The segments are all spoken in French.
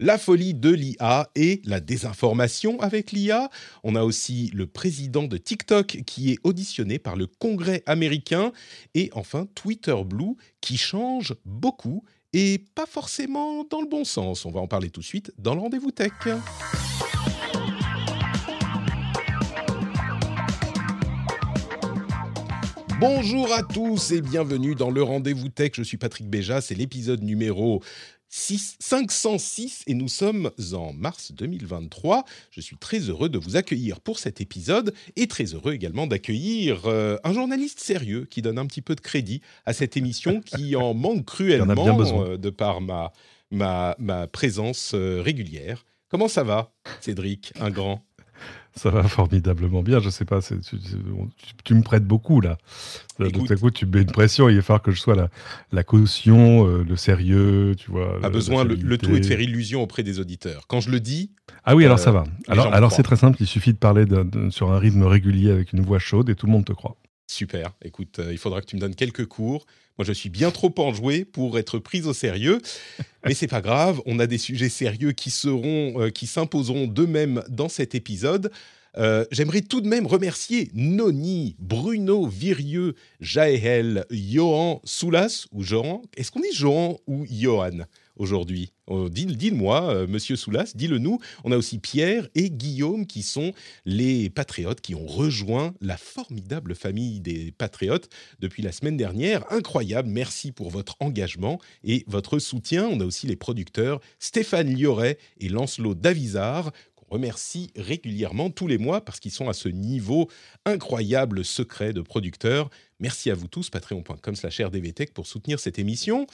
La folie de l'IA et la désinformation avec l'IA. On a aussi le président de TikTok qui est auditionné par le Congrès américain. Et enfin, Twitter Blue qui change beaucoup et pas forcément dans le bon sens. On va en parler tout de suite dans le rendez-vous tech. Bonjour à tous et bienvenue dans le rendez-vous tech. Je suis Patrick Béja, c'est l'épisode numéro 6, 506 et nous sommes en mars 2023. Je suis très heureux de vous accueillir pour cet épisode et très heureux également d'accueillir euh, un journaliste sérieux qui donne un petit peu de crédit à cette émission qui en manque cruellement euh, de par ma, ma, ma présence euh, régulière. Comment ça va, Cédric, un grand? Ça va formidablement bien. Je sais pas, tu, tu, me prêtes beaucoup là. De tout à coup, tu mets une pression. Il va falloir que je sois la, la caution, euh, le sérieux, tu vois. A besoin, le, tout est de faire illusion auprès des auditeurs. Quand je le dis. Ah oui, alors ça euh, va. Alors, alors c'est très simple. Il suffit de parler sur un rythme régulier avec une voix chaude et tout le monde te croit. Super. Écoute, euh, il faudra que tu me donnes quelques cours. Moi, je suis bien trop enjoué pour être pris au sérieux, mais c'est pas grave. On a des sujets sérieux qui seront, euh, qui s'imposeront d'eux-mêmes dans cet épisode. Euh, j'aimerais tout de même remercier Noni, Bruno, Virieux, Jaël, Johan, Soulas ou Johan? Est-ce qu'on dit Johan ou Johan? Aujourd'hui oh, Dis-le-moi, euh, monsieur Soulas, dis-le nous. On a aussi Pierre et Guillaume qui sont les patriotes qui ont rejoint la formidable famille des patriotes depuis la semaine dernière. Incroyable, merci pour votre engagement et votre soutien. On a aussi les producteurs Stéphane Lioret et Lancelot Davizard remercie régulièrement tous les mois parce qu'ils sont à ce niveau incroyable secret de producteurs. Merci à vous tous, patreon.com slash rdvtech pour soutenir cette émission.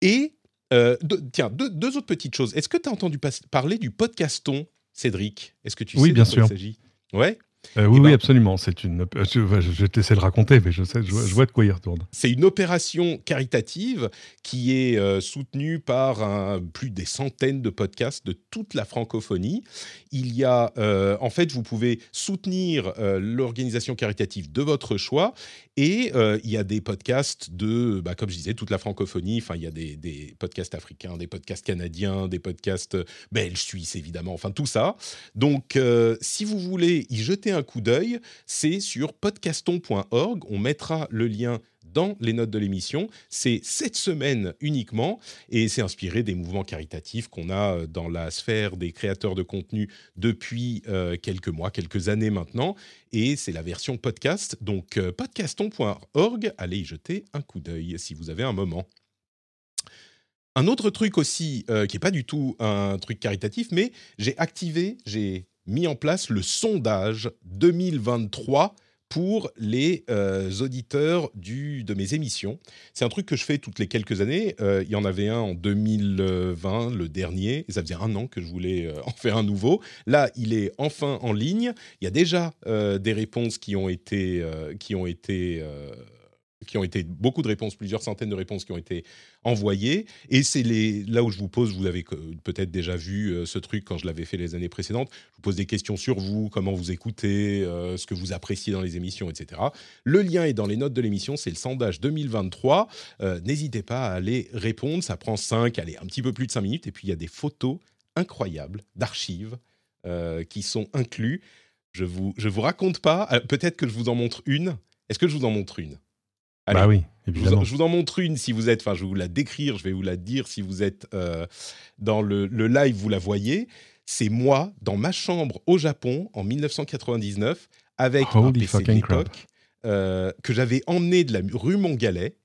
Et euh, tiens, deux, autres petites choses. Est-ce que tu as entendu parler du podcaston, Cédric? Est-ce que tu oui, sais bien de sûr. il s'agit? Ouais. Euh, oui, eh oui, ben, absolument. C'est une. Je, vais te laisser le raconter, mais je sais, je, vois de quoi il retourne. C'est une opération caritative qui est euh, soutenue par un, plus des centaines de podcasts de toute la francophonie. Il y a, euh, en fait, vous pouvez soutenir l'organisation caritative de votre choix, et il y a des podcasts de, bah, comme je disais, toute la francophonie. Enfin, il y a des, des, podcasts africains, des podcasts canadiens, des podcasts belges, suisses, évidemment. Enfin, tout ça. Donc, si vous voulez y jeter un coup d'œil, c'est sur podcaston.org. On mettra le lien dans les notes de l'émission. C'est cette semaine uniquement et c'est inspiré des mouvements caritatifs qu'on a euh, dans la sphère des créateurs de contenu depuis euh, quelques mois, quelques années maintenant. Et c'est la version podcast. Donc euh, podcaston.org, allez y jeter un coup d'œil si vous avez un moment. Un autre truc aussi, qui n'est pas du tout un truc caritatif, mais j'ai activé, j'ai mis en place le sondage 2023 pour les euh, auditeurs de mes émissions. C'est un truc que je fais toutes les quelques années. Euh, il y en avait un en 2020, le dernier, et ça faisait un an que je voulais euh, en faire un nouveau. Là, il est enfin en ligne. Il y a déjà des réponses qui ont été, qui ont été qui ont été beaucoup de réponses, plusieurs centaines de réponses qui ont été envoyées. Et c'est là où je vous pose, vous avez peut-être déjà vu euh, ce truc quand je l'avais fait les années précédentes, je vous pose des questions sur vous, comment vous écoutez, euh, ce que vous appréciez dans les émissions, etc. Le lien est dans les notes de l'émission, c'est le sondage 2023. Euh, n'hésitez pas à aller répondre, ça prend 5, allez, un petit peu plus de 5 minutes. Et puis il y a des photos incroyables d'archives qui sont inclus. Je vous, je vous raconte pas, peut-être que je vous en montre une. Est-ce que je vous en montre une? Bah oui, évidemment. Je vous, en, montre une si vous êtes, enfin je vais vous la décrire, je vais vous la dire si vous êtes euh, dans le, live, vous la voyez. c'est moi dans ma chambre au Japon en 1999 avec un PC de l'époque euh, que j'avais emmené de la rue Montgalet.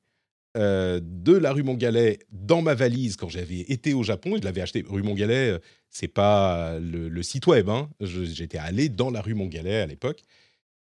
Euh, de la rue Montgalet dans ma valise quand j'avais été au Japon. Je l'avais acheté. Rue Montgalet, c'est pas le, site web. Hein. J'étais allé dans la rue Montgalet à l'époque.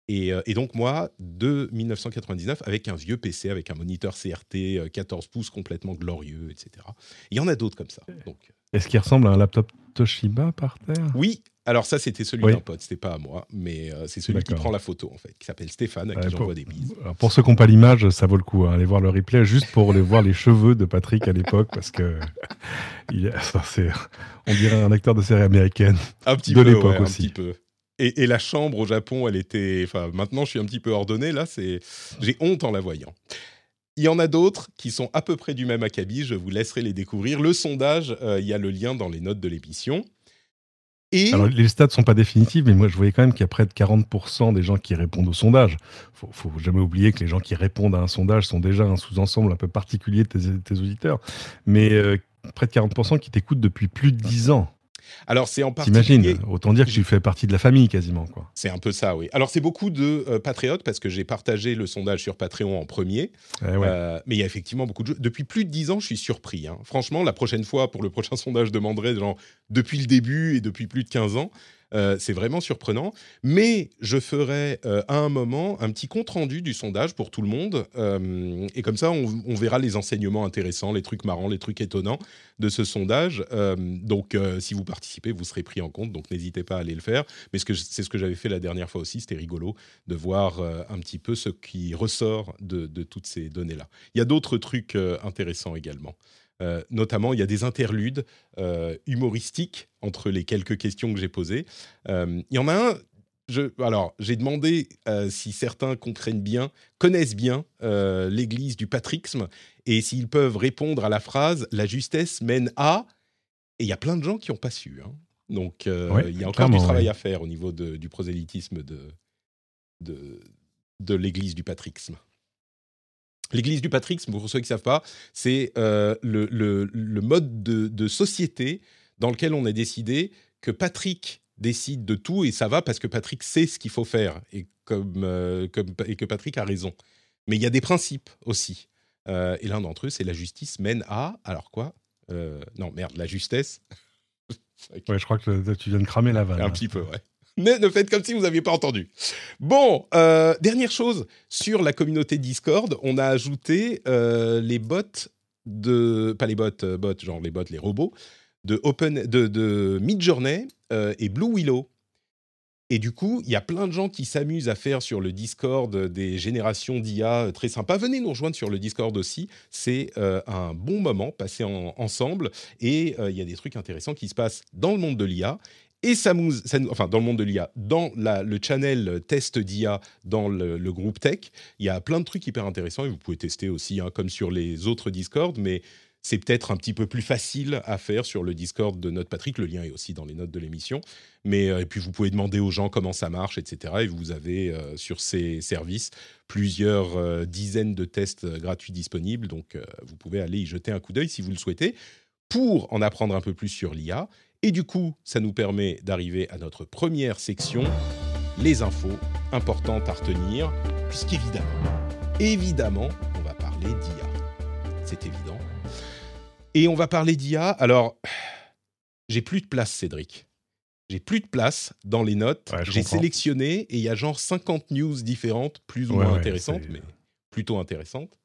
Et, et, donc moi, de 1999, avec un vieux PC, avec un moniteur CRT 14 pouces complètement glorieux, etc. Il y en a d'autres comme ça. Donc, est-ce qu'il ressemble à un laptop Toshiba par terre? Oui, alors ça c'était celui d'un pote, c'était pas à moi, mais euh, c'est celui qui prend la photo en fait, qui s'appelle Stéphane, à qui j'envoie des bises. pour ceux qui n'ont pas l'image, ça vaut le coup, hein, aller voir le replay juste pour les voir les cheveux de Patrick à l'époque, parce que il on dirait un acteur de série américaine un petit de l'époque aussi. Un petit peu. Et, la chambre au Japon, elle était. Enfin, maintenant, je suis un petit peu ordonné. Là, c'est. J'ai honte en la voyant. Il y en a d'autres qui sont à peu près du même acabit, je vous laisserai les découvrir. Le sondage, euh, il y a le lien dans les notes de l'émission. Et... Les stats ne sont pas définitifs, mais moi je voyais quand même qu'il y a près de 40% des gens qui répondent au sondage. Il faut, faut jamais oublier que les gens qui répondent à un sondage sont déjà un sous-ensemble un peu particulier de tes, auditeurs. Mais euh, près de 40% qui t'écoutent depuis plus de 10 ans. Alors c'est en particulier. T'imagines Autant dire que tu fais partie de la famille quasiment, quoi. C'est un peu ça, oui. Alors c'est beaucoup de euh, patriotes parce que j'ai partagé le sondage sur Patreon en premier. Eh euh, mais il y a effectivement beaucoup de jeux. Depuis plus de 10 ans, je suis surpris. Hein. Franchement, la prochaine fois, pour le prochain sondage, je demanderai genre depuis le début et depuis plus de 15 ans. Euh, c'est vraiment surprenant. Mais je ferai euh, à un moment un petit compte-rendu du sondage pour tout le monde. Euh, et comme ça, on, verra les enseignements intéressants, les trucs marrants, les trucs étonnants de ce sondage. donc, si vous participez, vous serez pris en compte. Donc, n'hésitez pas à aller le faire. Mais c'est ce que j'avais fait la dernière fois aussi. C'était rigolo de voir un petit peu ce qui ressort de, de toutes ces données-là. Il y a d'autres trucs intéressants également. Euh, notamment, il y a des interludes euh, humoristiques entre les quelques questions que j'ai posées. Euh, il y en a un. Je, alors, j'ai demandé si certains comprennent bien, connaissent bien l'Église du patrixme et s'ils peuvent répondre à la phrase "La justesse mène à". Et il y a plein de gens qui n'ont pas su. Hein. Donc, il y a encore du travail à faire au niveau du prosélytisme de, de, de l'Église du patrixme. L'église du patrixme, pour ceux qui ne savent pas, c'est euh, le, mode de, société dans lequel on a décidé que Patrick décide de tout et ça va parce que Patrick sait ce qu'il faut faire et, comme, euh, et que Patrick a raison. Mais il y a des principes aussi. Euh, et l'un d'entre eux, c'est la justice mène à. Alors quoi Non, merde, la justesse. ouais, je crois que tu viens de cramer la vanne. Un petit peu, ouais ne, faites comme si vous n'aviez pas entendu. Bon, euh, dernière chose, sur la communauté Discord, on a ajouté euh, les bots de... Pas les bots, euh, bots, genre les bots, les robots, de, Open, de, de Midjourney et Blue Willow. Et du coup, il y a plein de gens qui s'amusent à faire sur le Discord des générations d'IA très sympas. Venez nous rejoindre sur le Discord aussi. C'est un bon moment passé ensemble. Et il y a des trucs intéressants qui se passent dans le monde de l'IA et ça enfin dans le monde de l'IA, dans le channel test d'IA dans le, groupe tech, il y a plein de trucs hyper intéressants et vous pouvez tester aussi, hein, comme sur les autres Discord, mais c'est peut-être un petit peu plus facile à faire sur le Discord de notre Patrick. Le lien est aussi dans les notes de l'émission. Mais euh, et puis vous pouvez demander aux gens comment ça marche, etc. Et vous avez euh, sur ces services plusieurs euh, dizaines de tests gratuits disponibles. Donc vous pouvez aller y jeter un coup d'œil si vous le souhaitez pour en apprendre un peu plus sur l'IA et du coup, ça nous permet d'arriver à notre première section, les infos importantes à retenir, puisqu'évidemment, évidemment, on va parler d'IA. C'est évident. Et on va parler d'IA. Alors, j'ai plus de place, Cédric. J'ai plus de place dans les notes. j'ai sélectionné et il y a genre 50 news différentes, plus ou moins intéressantes, mais plutôt intéressantes.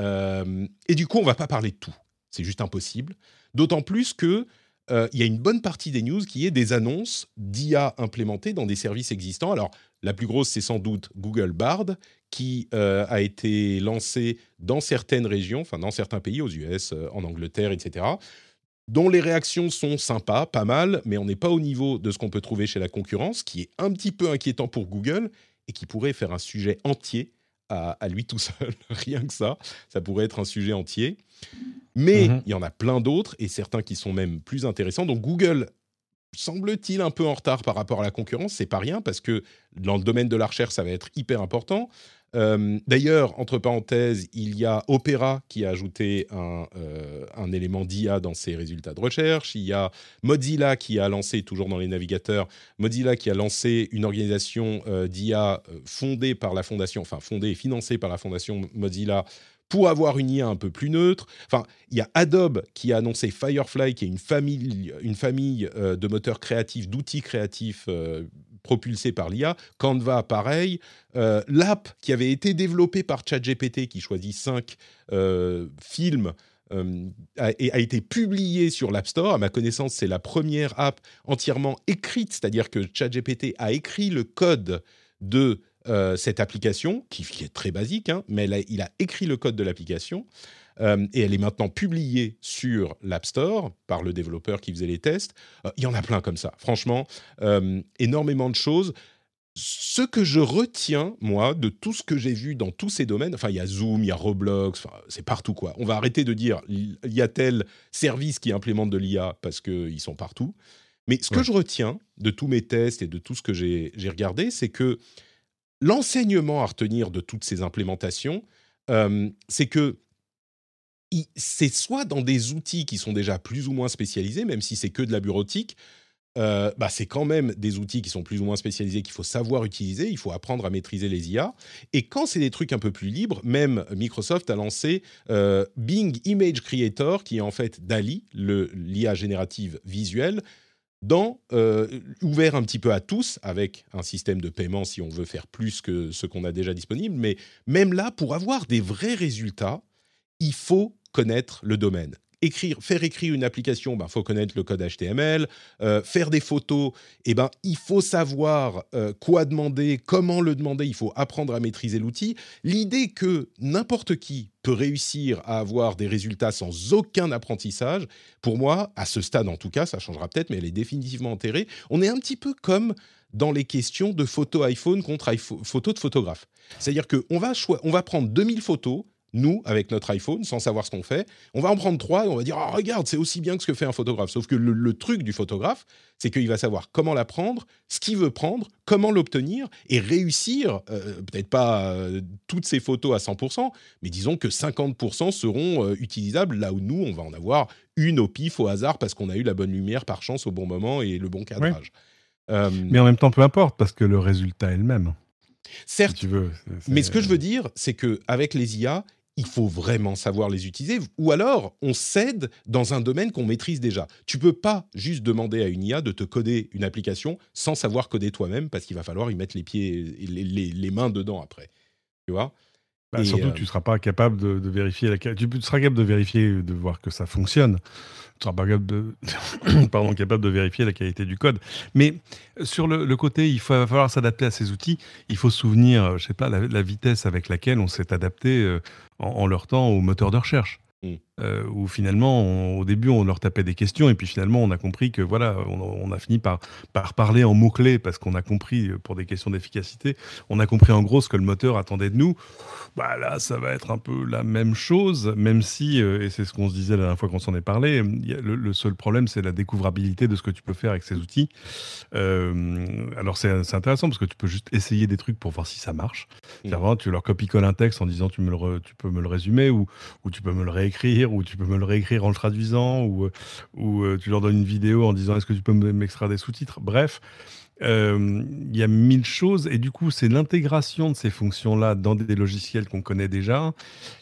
Euh, et du coup, on va pas parler de tout. C'est juste impossible. D'autant plus que euh, il y a une bonne partie des news qui est des annonces d'IA implémentées dans des services existants. Alors, la plus grosse, c'est sans doute Google Bard, qui euh, a été lancé dans certaines régions, enfin dans certains pays, aux US, euh, en Angleterre, etc., dont les réactions sont sympas, pas mal, mais on n'est pas au niveau de ce qu'on peut trouver chez la concurrence, qui est un petit peu inquiétant pour Google et qui pourrait faire un sujet entier à, lui tout seul, rien que ça. Ça pourrait être un sujet entier. Mais mhm. il y en a plein d'autres, et certains qui sont même plus intéressants. Donc Google semble-t-il un peu en retard par rapport à la concurrence, c'est pas rien, parce que dans le domaine de la recherche, ça va être hyper important. Euh, d'ailleurs, entre parenthèses, il y a Opera qui a ajouté un, euh, un élément d'IA dans ses résultats de recherche. Il y a Mozilla qui a lancé, toujours dans les navigateurs, Mozilla qui a lancé une organisation euh, d'IA fondée par la fondation, enfin fondée et financée par la fondation Mozilla pour avoir une IA un peu plus neutre. Enfin, il y a Adobe qui a annoncé Firefly, qui est une famille, une famille de moteurs créatifs, d'outils créatifs propulsé par l'IA. Canva, pareil. Euh, l'app qui avait été développée par ChatGPT, qui choisit cinq euh, films, euh, a, été publiée sur l'App Store. À ma connaissance, c'est la première app entièrement écrite, c'est-à-dire que ChatGPT a écrit le code de cette application, qui, est très basique, hein, mais il a écrit le code de l'application. Euh, et elle est maintenant publiée sur l'App Store par le développeur qui faisait les tests. Euh, il y en a plein comme ça. Franchement, euh, énormément de choses. Ce que je retiens, moi, de tout ce que j'ai vu dans tous ces domaines, enfin, il y a Zoom, il y a Roblox, c'est partout, quoi. On va arrêter de dire, il y a tel service qui implémente de l'IA parce qu'ils sont partout. Mais ce que je retiens de tous mes tests et de tout ce que j'ai regardé, c'est que l'enseignement à retenir de toutes ces implémentations, c'est que c'est soit dans des outils qui sont déjà plus ou moins spécialisés, même si c'est que de la bureautique, euh, bah c'est quand même des outils qui sont plus ou moins spécialisés qu'il faut savoir utiliser, il faut apprendre à maîtriser les IA. Et quand c'est des trucs un peu plus libres, même Microsoft a lancé euh, Bing Image Creator, qui est en fait DALI, l'IA générative visuelle, dans, euh, ouvert un petit peu à tous, avec un système de paiement si on veut faire plus que ce qu'on a déjà disponible. Mais même là, pour avoir des vrais résultats, il faut connaître le domaine. Faire écrire une application, il ben, faut connaître le code HTML. Euh, faire des photos, eh ben, il faut savoir euh, quoi demander, comment le demander, il faut apprendre à maîtriser l'outil. L'idée que n'importe qui peut réussir à avoir des résultats sans aucun apprentissage, pour moi, à ce stade en tout cas, ça changera peut-être, mais elle est définitivement enterrée. On est un petit peu comme dans les questions de photo iPhone contre photo de photographe. C'est-à-dire qu'on on va prendre 2000 photos, nous, avec notre iPhone, sans savoir ce qu'on fait. On va en prendre trois et on va dire, oh, regarde, c'est aussi bien que ce que fait un photographe. Sauf que le, truc du photographe, c'est qu'il va savoir comment la prendre, ce qu'il veut prendre, comment l'obtenir et réussir, euh, peut-être pas euh, toutes ces photos à 100%, mais disons que 50% seront euh, utilisables là où nous, on va en avoir une au pif, au hasard, parce qu'on a eu la bonne lumière par chance au bon moment et le bon cadrage. mais en même temps, peu importe, parce que le résultat est le même. Certes, tu veux, mais ce que je veux dire, c'est que avec les IA, il faut vraiment savoir les utiliser, ou alors on cède dans un domaine qu'on maîtrise déjà. Tu peux pas juste demander à une IA de te coder une application sans savoir coder toi-même, parce qu'il va falloir y mettre les pieds, les, les mains dedans après. Tu vois? Bah, surtout, tu ne seras pas capable de, vérifier la Tu seras capable de vérifier, de voir que ça fonctionne. Pas capable de, pardon, capable de vérifier la qualité du code. Mais sur le, côté, il va falloir s'adapter à ces outils. Il faut se souvenir, euh, je sais pas, la, vitesse avec laquelle on s'est adapté euh, en, leur temps au moteur de recherche. Mm. Euh, où finalement, au début, on leur tapait des questions, et puis finalement, on a compris que voilà, on, a fini par, par parler en mots-clés, parce qu'on a compris, euh, pour des questions d'efficacité, on a compris en gros ce que le moteur attendait de nous. Bah là, ça va être un peu la même chose, même si, euh, et c'est ce qu'on se disait la dernière fois qu'on s'en est parlé, le, seul problème, c'est la découvrabilité de ce que tu peux faire avec ces outils. alors, c'est intéressant, parce que tu peux juste essayer des trucs pour voir si ça marche. Mm. tu leur copies-colles un texte en disant tu, me le tu peux me le résumer, ou, ou tu peux me le réécrire ou tu peux me le réécrire en le traduisant, ou, ou euh, tu leur donnes une vidéo en disant est-ce que tu peux m'extraire des sous-titres? Bref, euh, il y a mille choses et du coup, c'est l'intégration de ces fonctions-là dans des logiciels qu'on connaît déjà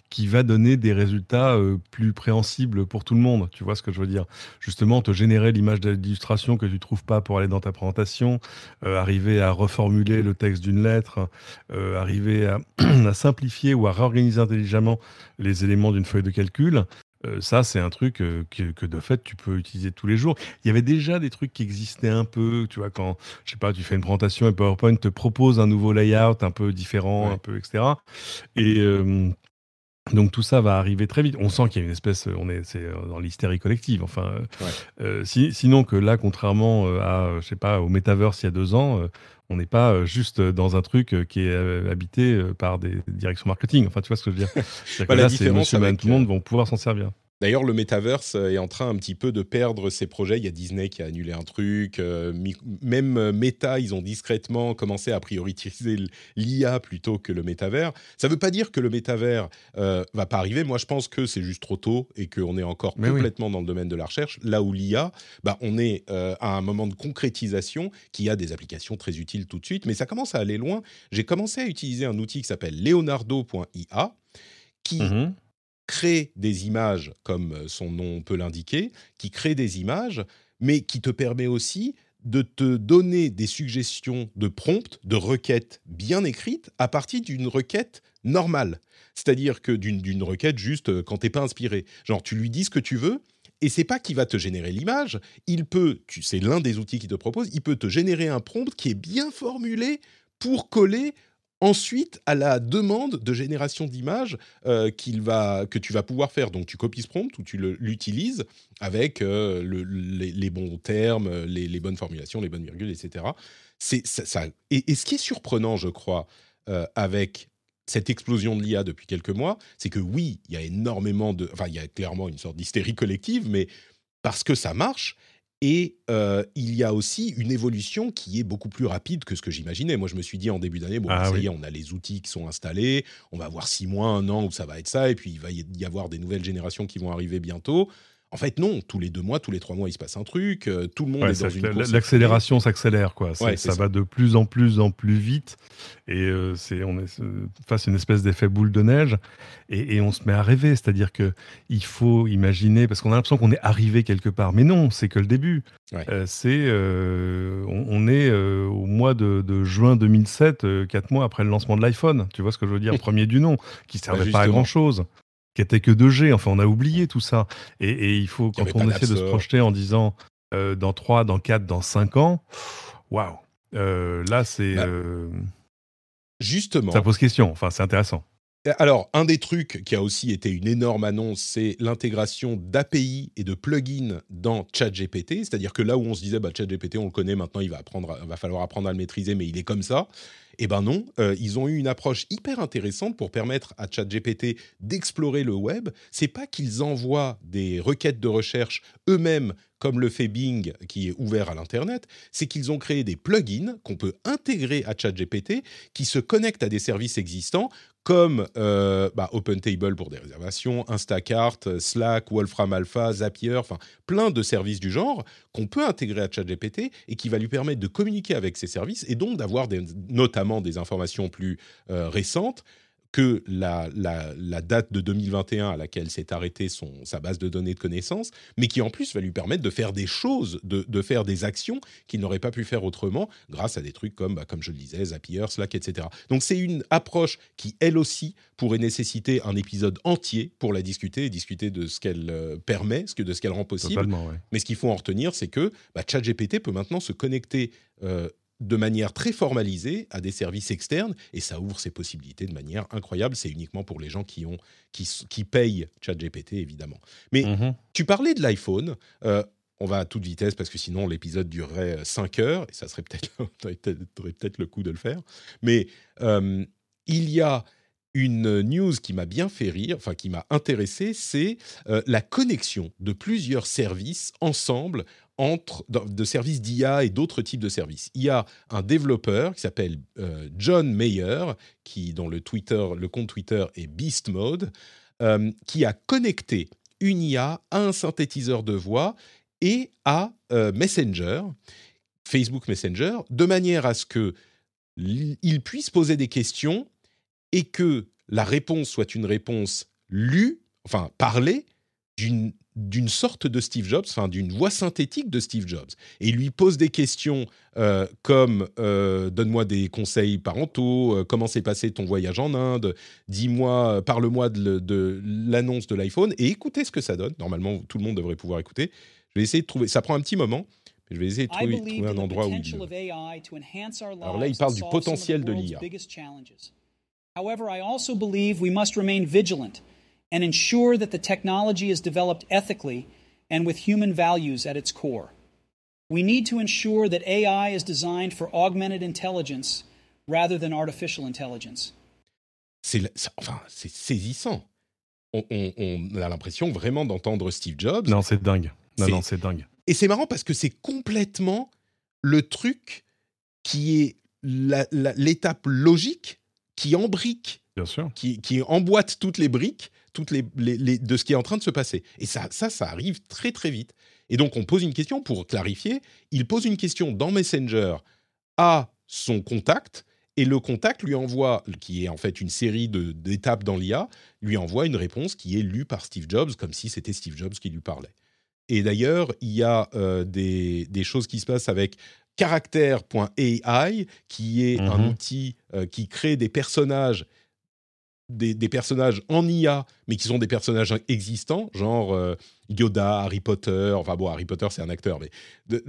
qui va donner des résultats euh, plus préhensibles pour tout le monde. Tu vois ce que je veux dire? Justement, te générer l'image d'illustration que tu trouves pas pour aller dans ta présentation, arriver à reformuler le texte d'une lettre, arriver à, simplifier ou à réorganiser intelligemment les éléments d'une feuille de calcul. Euh, ça, c'est un truc euh, que, de fait, tu peux utiliser tous les jours. Il y avait déjà des trucs qui existaient un peu, tu vois, quand, je sais pas, tu fais une présentation et PowerPoint te propose un nouveau layout un peu différent, un peu, etc. Et donc tout ça va arriver très vite. On sent qu'il y a une espèce, on est, c'est dans l'hystérie collective. Enfin, sinon que là, contrairement à, je sais pas, au metaverse il y a deux ans, on n'est pas euh, juste dans un truc euh, qui est euh, habité par des directions marketing. Enfin, tu vois ce que je veux dire? C'est que là, c'est monsieur, tout le monde vont pouvoir s'en servir. D'ailleurs, le metaverse est en train un petit peu de perdre ses projets. Il y a Disney qui a annulé un truc. Euh, même euh, Meta, ils ont discrètement commencé à prioriser l'IA plutôt que le métavers. Ça ne veut pas dire que le métavers euh, va pas arriver. Moi, je pense que c'est juste trop tôt et qu'on est encore complètement dans le domaine de la recherche. Là où l'IA, bah, on est euh, à un moment de concrétisation qui a des applications très utiles tout de suite. Mais ça commence à aller loin. J'ai commencé à utiliser un outil qui s'appelle leonardo.ia qui mmh crée des images, comme euh, son nom peut l'indiquer, qui crée des images, mais qui te permet aussi de te donner des suggestions de prompts, de requêtes bien écrites à partir d'une requête normale. C'est-à-dire que d'une requête juste euh, quand t'es pas inspiré. Genre, tu lui dis ce que tu veux, et c'est pas qui va te générer l'image. Il peut, c'est l'un des outils qu'il te propose, il peut te générer un prompt qui est bien formulé pour coller ensuite à la demande de génération d'images euh, qu'il que tu vas pouvoir faire. Donc tu copies ce prompt ou tu l'utilises avec euh, les, bons termes, les, bonnes formulations, les bonnes virgules, etc. C'est, ça, et, ce qui est surprenant, je crois, euh, avec cette explosion de l'IA depuis quelques mois, c'est que oui, il y a énormément de... Enfin, il y a clairement une sorte d'hystérie collective, mais parce que ça marche, et euh, il y a aussi une évolution qui est beaucoup plus rapide que ce que j'imaginais. Moi, je me suis dit en début d'année, bon, ah ça y est, on a les outils qui sont installés, on va avoir six mois, un an où ça va être ça, et puis il va y avoir des nouvelles générations qui vont arriver bientôt. En fait, non. Tous les deux mois, tous les trois mois, il se passe un truc. Euh, tout le monde est dans une L'accélération s'accélère, quoi. ça, va de plus en plus en plus vite, et euh, c'est on est face à une espèce d'effet boule de neige, et, on se met à rêver. C'est-à-dire que il faut imaginer, parce qu'on a l'impression qu'on est arrivé quelque part, mais non, c'est que le début. Euh, c'est on, est au mois de, juin 2007, quatre mois après le lancement de l'iPhone. Tu vois ce que je veux dire, premier du nom, qui servait pas à grand chose qui était que 2G. Enfin, on a oublié tout ça. Et, il faut, quand on essaie de se projeter en disant euh, dans 3, dans 4, dans 5 ans, waouh, euh, là, c'est. Bah, euh, justement. Ça pose question. Enfin, c'est intéressant. Alors, un des trucs qui a aussi été une énorme annonce, c'est l'intégration d'API et de plugins dans ChatGPT. C'est-à-dire que là où on se disait, bah, ChatGPT, on le connaît maintenant, il va falloir apprendre à le maîtriser, mais il est comme ça. Eh ben non, euh, ils ont eu une approche hyper intéressante pour permettre à ChatGPT d'explorer le web. C'est pas qu'ils envoient des requêtes de recherche eux-mêmes comme le fait Bing qui est ouvert à l'internet, c'est qu'ils ont créé des plugins qu'on peut intégrer à ChatGPT qui se connectent à des services existants comme euh, bah, OpenTable pour des réservations, Instacart, Slack, Wolfram Alpha, Zapier, enfin plein de services du genre qu'on peut intégrer à ChatGPT et qui va lui permettre de communiquer avec ces services et donc d'avoir notamment des informations plus euh, récentes que la, date de 2021 à laquelle s'est arrêtée son, sa base de données de connaissances, mais qui en plus va lui permettre de faire des choses, de, faire des actions qu'il n'aurait pas pu faire autrement grâce à des trucs comme, bah, comme je le disais, Zapier, Slack, etc. Donc c'est une approche qui, elle aussi, pourrait nécessiter un épisode entier pour la discuter et discuter de ce qu'elle euh, permet, ce que, de ce qu'elle rend possible. Mais ce qu'il faut en retenir, c'est que bah, ChatGPT peut maintenant se connecter euh, de manière très formalisée à des services externes et ça ouvre ses possibilités de manière incroyable. C'est uniquement pour les gens qui, ont, qui, qui payent ChatGPT, évidemment. Mais mhm. tu parlais de l'iPhone. Euh, on va à toute vitesse parce que sinon l'épisode durerait 5 heures et ça serait peut-être peut-être le coup de le faire. Mais euh, il y a une news qui m'a bien fait rire, enfin qui m'a intéressé, c'est euh, la connexion de plusieurs services ensemble entre de services d'IA et d'autres types de services. Il y a un développeur qui s'appelle euh, John Mayer, qui dont le Twitter, le compte Twitter est Beast Mode, euh, qui a connecté une IA à un synthétiseur de voix et à euh, Messenger, Facebook Messenger, de manière à ce que il puisse poser des questions et que la réponse soit une réponse lue, enfin parlée, d'une d'une sorte de Steve Jobs, enfin d'une voix synthétique de Steve Jobs. Et il lui pose des questions euh, comme euh, donne-moi des conseils parentaux, euh, comment s'est passé ton voyage en Inde, dis-moi, parle-moi de, l'annonce de l'iPhone et écoutez ce que ça donne. Normalement, tout le monde devrait pouvoir écouter. Je vais essayer de trouver. Ça prend un petit moment. Mais je vais essayer de trouver, trouver un endroit où il. Alors là, il parle du potentiel de l'IA. However, I also believe we must remain vigilant and ensure that the technology is developed ethically and with human values at its core. We need to ensure that AI is designed for augmented intelligence rather than artificial intelligence. C'est enfin, saisissant. on, a l'impression vraiment d'entendre Steve Jobs. Non, c'est dingue. Non, non, c'est dingue. Et c'est marrant parce que c'est complètement le truc qui est l'étape logique qui embrique, Bien sûr. Qui, qui, emboîte toutes les briques toutes les, de ce qui est en train de se passer. Et ça, ça, ça arrive très très vite. Et donc on pose une question pour clarifier. Il pose une question dans Messenger à son contact et le contact lui envoie, qui est en fait une série d'étapes dans l'IA, lui envoie une réponse qui est lue par Steve Jobs comme si c'était Steve Jobs qui lui parlait. Et d'ailleurs, il y a euh, des, des, choses qui se passent avec Character.ai, qui est un mhm. outil euh, qui crée des personnages, des, personnages en IA, mais qui sont des personnages existants, genre euh, Yoda, Harry Potter. Enfin bon, Harry Potter c'est un acteur, mais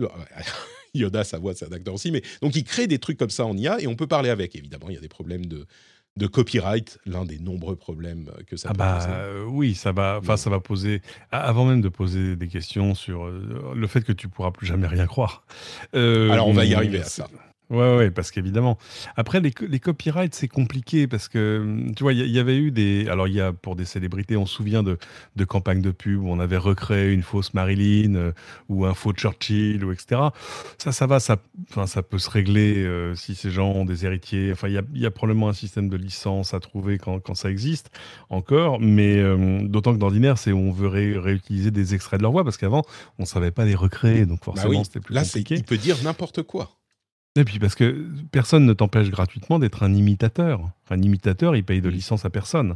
Yoda, sa voix c'est un acteur aussi. Mais donc il crée des trucs comme ça en IA et on peut parler avec. Évidemment, il y a des problèmes de de copyright, l'un des nombreux problèmes que ça ah bah, euh, oui, ça va, enfin ça va poser, avant même de poser des questions sur euh, le fait que tu pourras plus jamais rien croire. Euh, Alors on va y arriver à ça. Ouais, ouais, parce qu'évidemment. Après, les, les copyrights, c'est compliqué parce que, tu vois, il y, avait eu des. Alors, il y a pour des célébrités, on se souvient de, de campagnes de pub où on avait recréé une fausse Marilyn euh, ou un faux Churchill, ou etc. Ça, ça va, ça, enfin, ça peut se régler euh, si ces gens ont des héritiers. Enfin, il y a, y a, probablement un système de licence à trouver quand, quand ça existe encore, mais euh, d'autant que d'ordinaire, c'est on veut réutiliser des extraits de leur voix parce qu'avant, on ne savait pas les recréer, donc bah forcément, c'était plus compliqué. Là, il peut dire n'importe quoi. Et puis parce que personne ne t'empêche gratuitement d'être un imitateur un imitateur, il paye de licence à personne.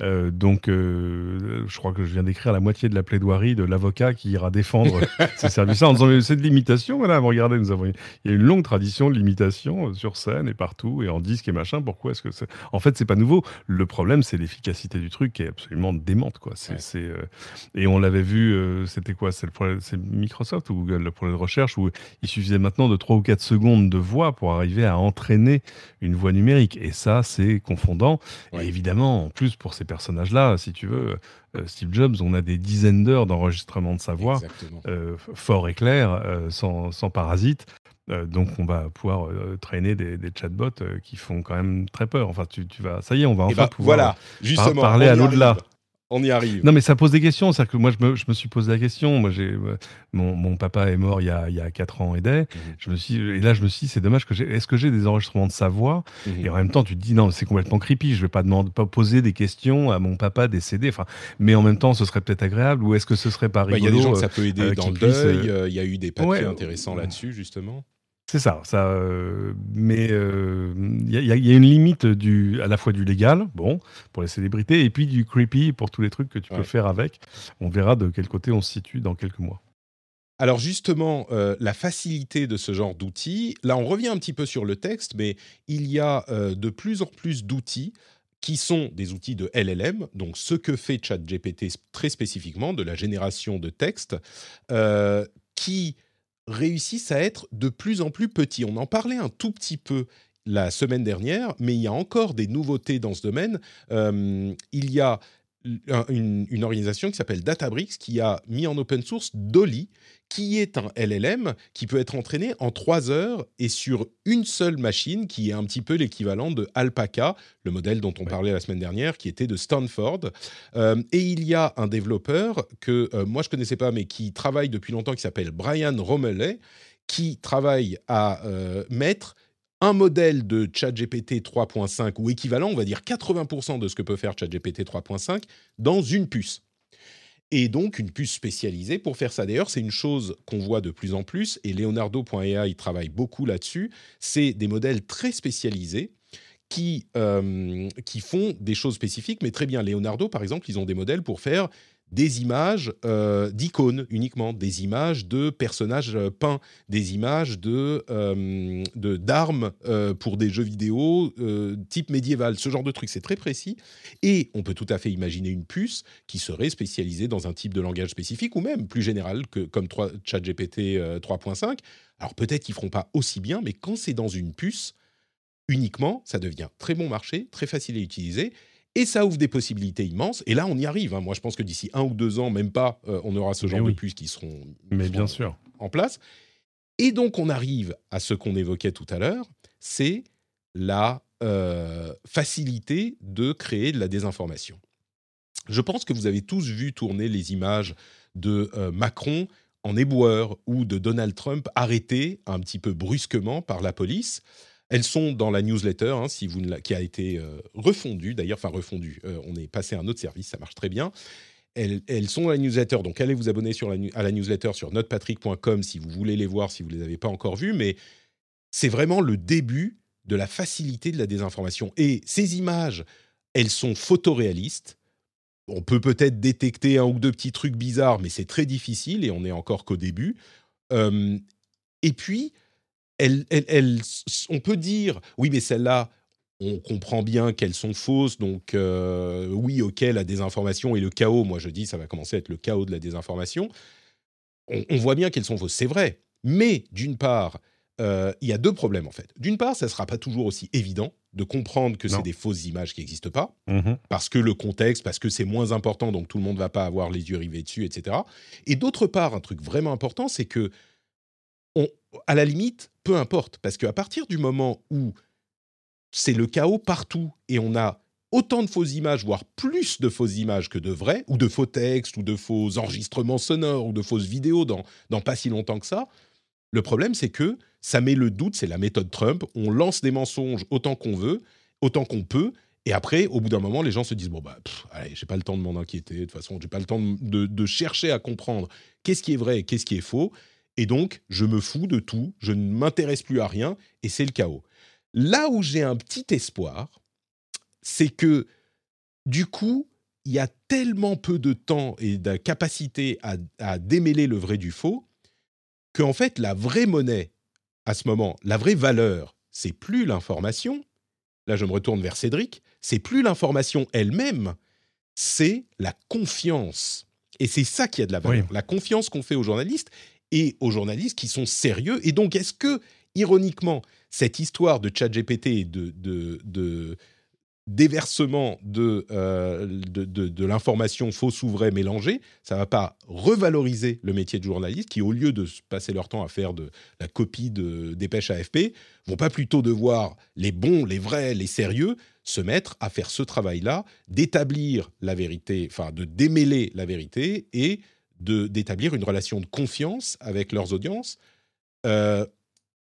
Euh, donc, euh, je crois que je viens d'écrire la moitié de la plaidoirie de l'avocat qui ira défendre ces services-là en disant c'est de l'imitation. Voilà, regardez, nous avons, il y a une longue tradition de l'imitation euh, sur scène et partout et en disque et machin. Pourquoi est-ce que c'est En fait, c'est pas nouveau. Le problème, c'est l'efficacité du truc qui est absolument démente, quoi. C'est, et on l'avait vu. c'était quoi C'est Microsoft ou Google le projet de recherche où il suffisait maintenant de 3 ou 4 secondes de voix pour arriver à entraîner une voix numérique. Et ça, c'est confondant. Et évidemment, en plus, pour ces personnages-là, si tu veux, euh, Steve Jobs, on a des dizaines d'heures d'enregistrement de sa voix, euh, fort et clair, euh, sans, sans, parasite. donc, on va pouvoir traîner des, chatbots qui font quand même très peur. Enfin, tu, tu vas, ça y est, on va eh enfin ben, pouvoir voilà, justement, parler à l'au-delà on y arrive. Non, mais ça pose des questions. C'est-à-dire que moi, je me, je me, suis posé la question. Moi, j'ai euh, mon, mon, papa est mort il y a, il y a 4 ans et des. Mhm. Je me suis, et là, je me suis dit, c'est dommage que j'ai. Est-ce que j'ai des enregistrements de sa voix? Mhm. Et en même temps, tu te dis, non, c'est complètement creepy. Je vais pas demander, pas poser des questions à mon papa décédé. Enfin, mais en même temps, ce serait peut-être agréable. Ou est-ce que ce serait pas rigolo bah, Il y a des gens que ça peut aider euh, dans le deuil. Il y a eu des papiers intéressants là-dessus, justement. C'est ça, ça. Euh, mais il euh, y, a une limite du, à la fois du légal, bon, pour les célébrités, et puis du creepy pour tous les trucs que tu peux faire avec. On verra de quel côté on se situe dans quelques mois. Alors justement, euh, la facilité de ce genre d'outils, là on revient un petit peu sur le texte, mais il y a de plus en plus d'outils qui sont des outils de LLM, donc ce que fait ChatGPT très spécifiquement, de la génération de texte, qui réussissent à être de plus en plus petits. On en parlait un tout petit peu la semaine dernière, mais il y a encore des nouveautés dans ce domaine. Euh, il y a une, organisation qui s'appelle Databricks qui a mis en open source Dolly, qui est un LLM qui peut être entraîné en trois heures et sur une seule machine, qui est un petit peu l'équivalent de Alpaca, le modèle dont on parlait la semaine dernière, qui était de Stanford. Euh, et il y a un développeur que euh, moi je connaissais pas, mais qui travaille depuis longtemps, qui s'appelle Brian Romelet, qui travaille à euh, mettre un modèle de ChatGPT 3.5 ou équivalent, on va dire 80% de ce que peut faire ChatGPT 3.5 dans une puce. Et donc une puce spécialisée pour faire ça. D'ailleurs, c'est une chose qu'on voit de plus en plus, et Leonardo.ai travaille beaucoup là-dessus. C'est des modèles très spécialisés qui, euh, qui font des choses spécifiques, mais très bien. Leonardo, par exemple, ils ont des modèles pour faire des images euh, d'icônes uniquement, des images de personnages euh, peints, des images de euh, d'armes pour des jeux vidéo type médiéval, ce genre de truc, c'est très précis. Et on peut tout à fait imaginer une puce qui serait spécialisée dans un type de langage spécifique ou même plus général que comme 3, ChatGPT 3.5. Alors peut-être qu'ils feront pas aussi bien, mais quand c'est dans une puce uniquement, ça devient très bon marché, très facile à utiliser et ça ouvre des possibilités immenses. Et là, on y arrive. Hein. Moi, je pense que d'ici un ou deux ans, même pas, euh, on aura ce genre de puces qui seront, Mais bien sûr. en place. Et donc, on arrive à ce qu'on évoquait tout à l'heure, c'est la euh, facilité de créer de la désinformation. Je pense que vous avez tous vu tourner les images de Macron en éboueur ou de Donald Trump arrêté un petit peu brusquement par la police. Elles sont dans la newsletter, hein, qui a été euh, refondue d'ailleurs, enfin refondue. Euh, on est passé à un autre service, ça marche très bien. Elles, sont dans la newsletter, donc allez vous abonner sur la, à la newsletter sur notrepatrick.com si vous voulez les voir, si vous ne les avez pas encore vues. Mais c'est vraiment le début de la facilité de la désinformation. Et ces images, elles sont photoréalistes. On peut peut-être détecter un ou deux petits trucs bizarres, mais c'est très difficile et on n'est encore qu'au début. Euh, et puis, on peut dire, oui, mais celles-là, on comprend bien qu'elles sont fausses, donc euh, oui, ok, la désinformation et le chaos, moi je dis, ça va commencer à être le chaos de la désinformation. On, voit bien qu'elles sont fausses, c'est vrai. Mais d'une part, euh, il y a deux problèmes en fait. D'une part, ça ne sera pas toujours aussi évident de comprendre que c'est des fausses images qui n'existent pas, mmh parce que le contexte, parce que c'est moins important, donc tout le monde ne va pas avoir les yeux rivés dessus, etc. Et d'autre part, un truc vraiment important, c'est que à la limite, peu importe, parce qu'à partir du moment où c'est le chaos partout et on a autant de fausses images, voire plus de fausses images que de vraies, ou de faux textes, ou de faux enregistrements sonores, ou de fausses vidéos dans, pas si longtemps que ça, le problème c'est que ça met le doute, c'est la méthode Trump, on lance des mensonges autant qu'on veut, autant qu'on peut, et après, au bout d'un moment, les gens se disent bon bah, allez, j'ai pas le temps de m'en inquiéter. De toute façon, j'ai pas le temps de, de, chercher à comprendre qu'est-ce qui est vrai et qu'est-ce qui est faux. Et donc, je me fous de tout, je ne m'intéresse plus à rien, et c'est le chaos. Là où j'ai un petit espoir, c'est que, du coup, il y a tellement peu de temps et de capacité à, démêler le vrai du faux, qu'en fait, la vraie monnaie, à ce moment, la vraie valeur, c'est plus l'information. Là, je me retourne vers Cédric. C'est plus l'information elle-même, c'est la confiance. Et c'est ça qui a de la valeur. La confiance qu'on fait aux journalistes et aux journalistes qui sont sérieux. Et donc, est-ce que, ironiquement, cette histoire de ChatGPT et de, déversement euh, de, de, l'information fausse ou vraie mélangée, ça va pas revaloriser le métier de journaliste qui, au lieu de passer leur temps à faire de la copie de dépêche AFP, vont pas plutôt devoir, les bons, les vrais, les sérieux, se mettre à faire ce travail-là, d'établir la vérité, enfin de démêler la vérité et d'établir une relation de confiance avec leurs audiences. Euh,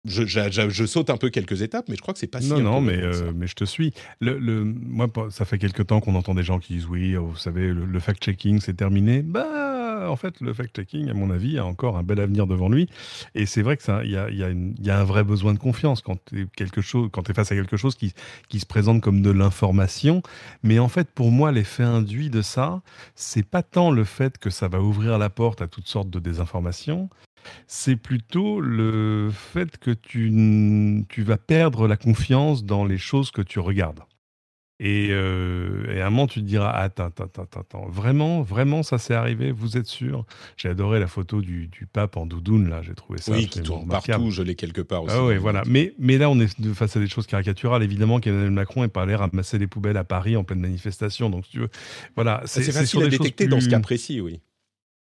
je, je, saute un peu quelques étapes, mais je crois que c'est pas si. Non, non, mais, euh, mais je te suis. Le, le, moi, ça fait quelques temps qu'on entend des gens qui disent oui, vous savez, le, fact-checking, c'est terminé. Bah, en fait, le fact-checking, à mon avis, a encore un bel avenir devant lui. Et c'est vrai qu'il y a, y, y a un vrai besoin de confiance quand tu es, face à quelque chose qui, se présente comme de l'information. Mais en fait, pour moi, l'effet induit de ça, c'est pas tant le fait que ça va ouvrir la porte à toutes sortes de désinformations, c'est plutôt le fait que tu vas perdre la confiance dans les choses que tu regardes. Euh, et, à un moment, tu te diras Attends, attends, attends, attends, vraiment, vraiment, ça s'est arrivé? Vous êtes sûr? J'ai adoré la photo du, pape en doudoune, là, j'ai trouvé ça. Oui, qui tourne partout, je l'ai quelque part aussi. Ah oui, voilà. Mais, mais là, on est face à des choses caricaturales. Évidemment qu'Emmanuel Macron n'est pas allé ramasser les poubelles à Paris en pleine manifestation. Donc, tu veux. Voilà. C'est facile à détecter dans ce cas précis, oui.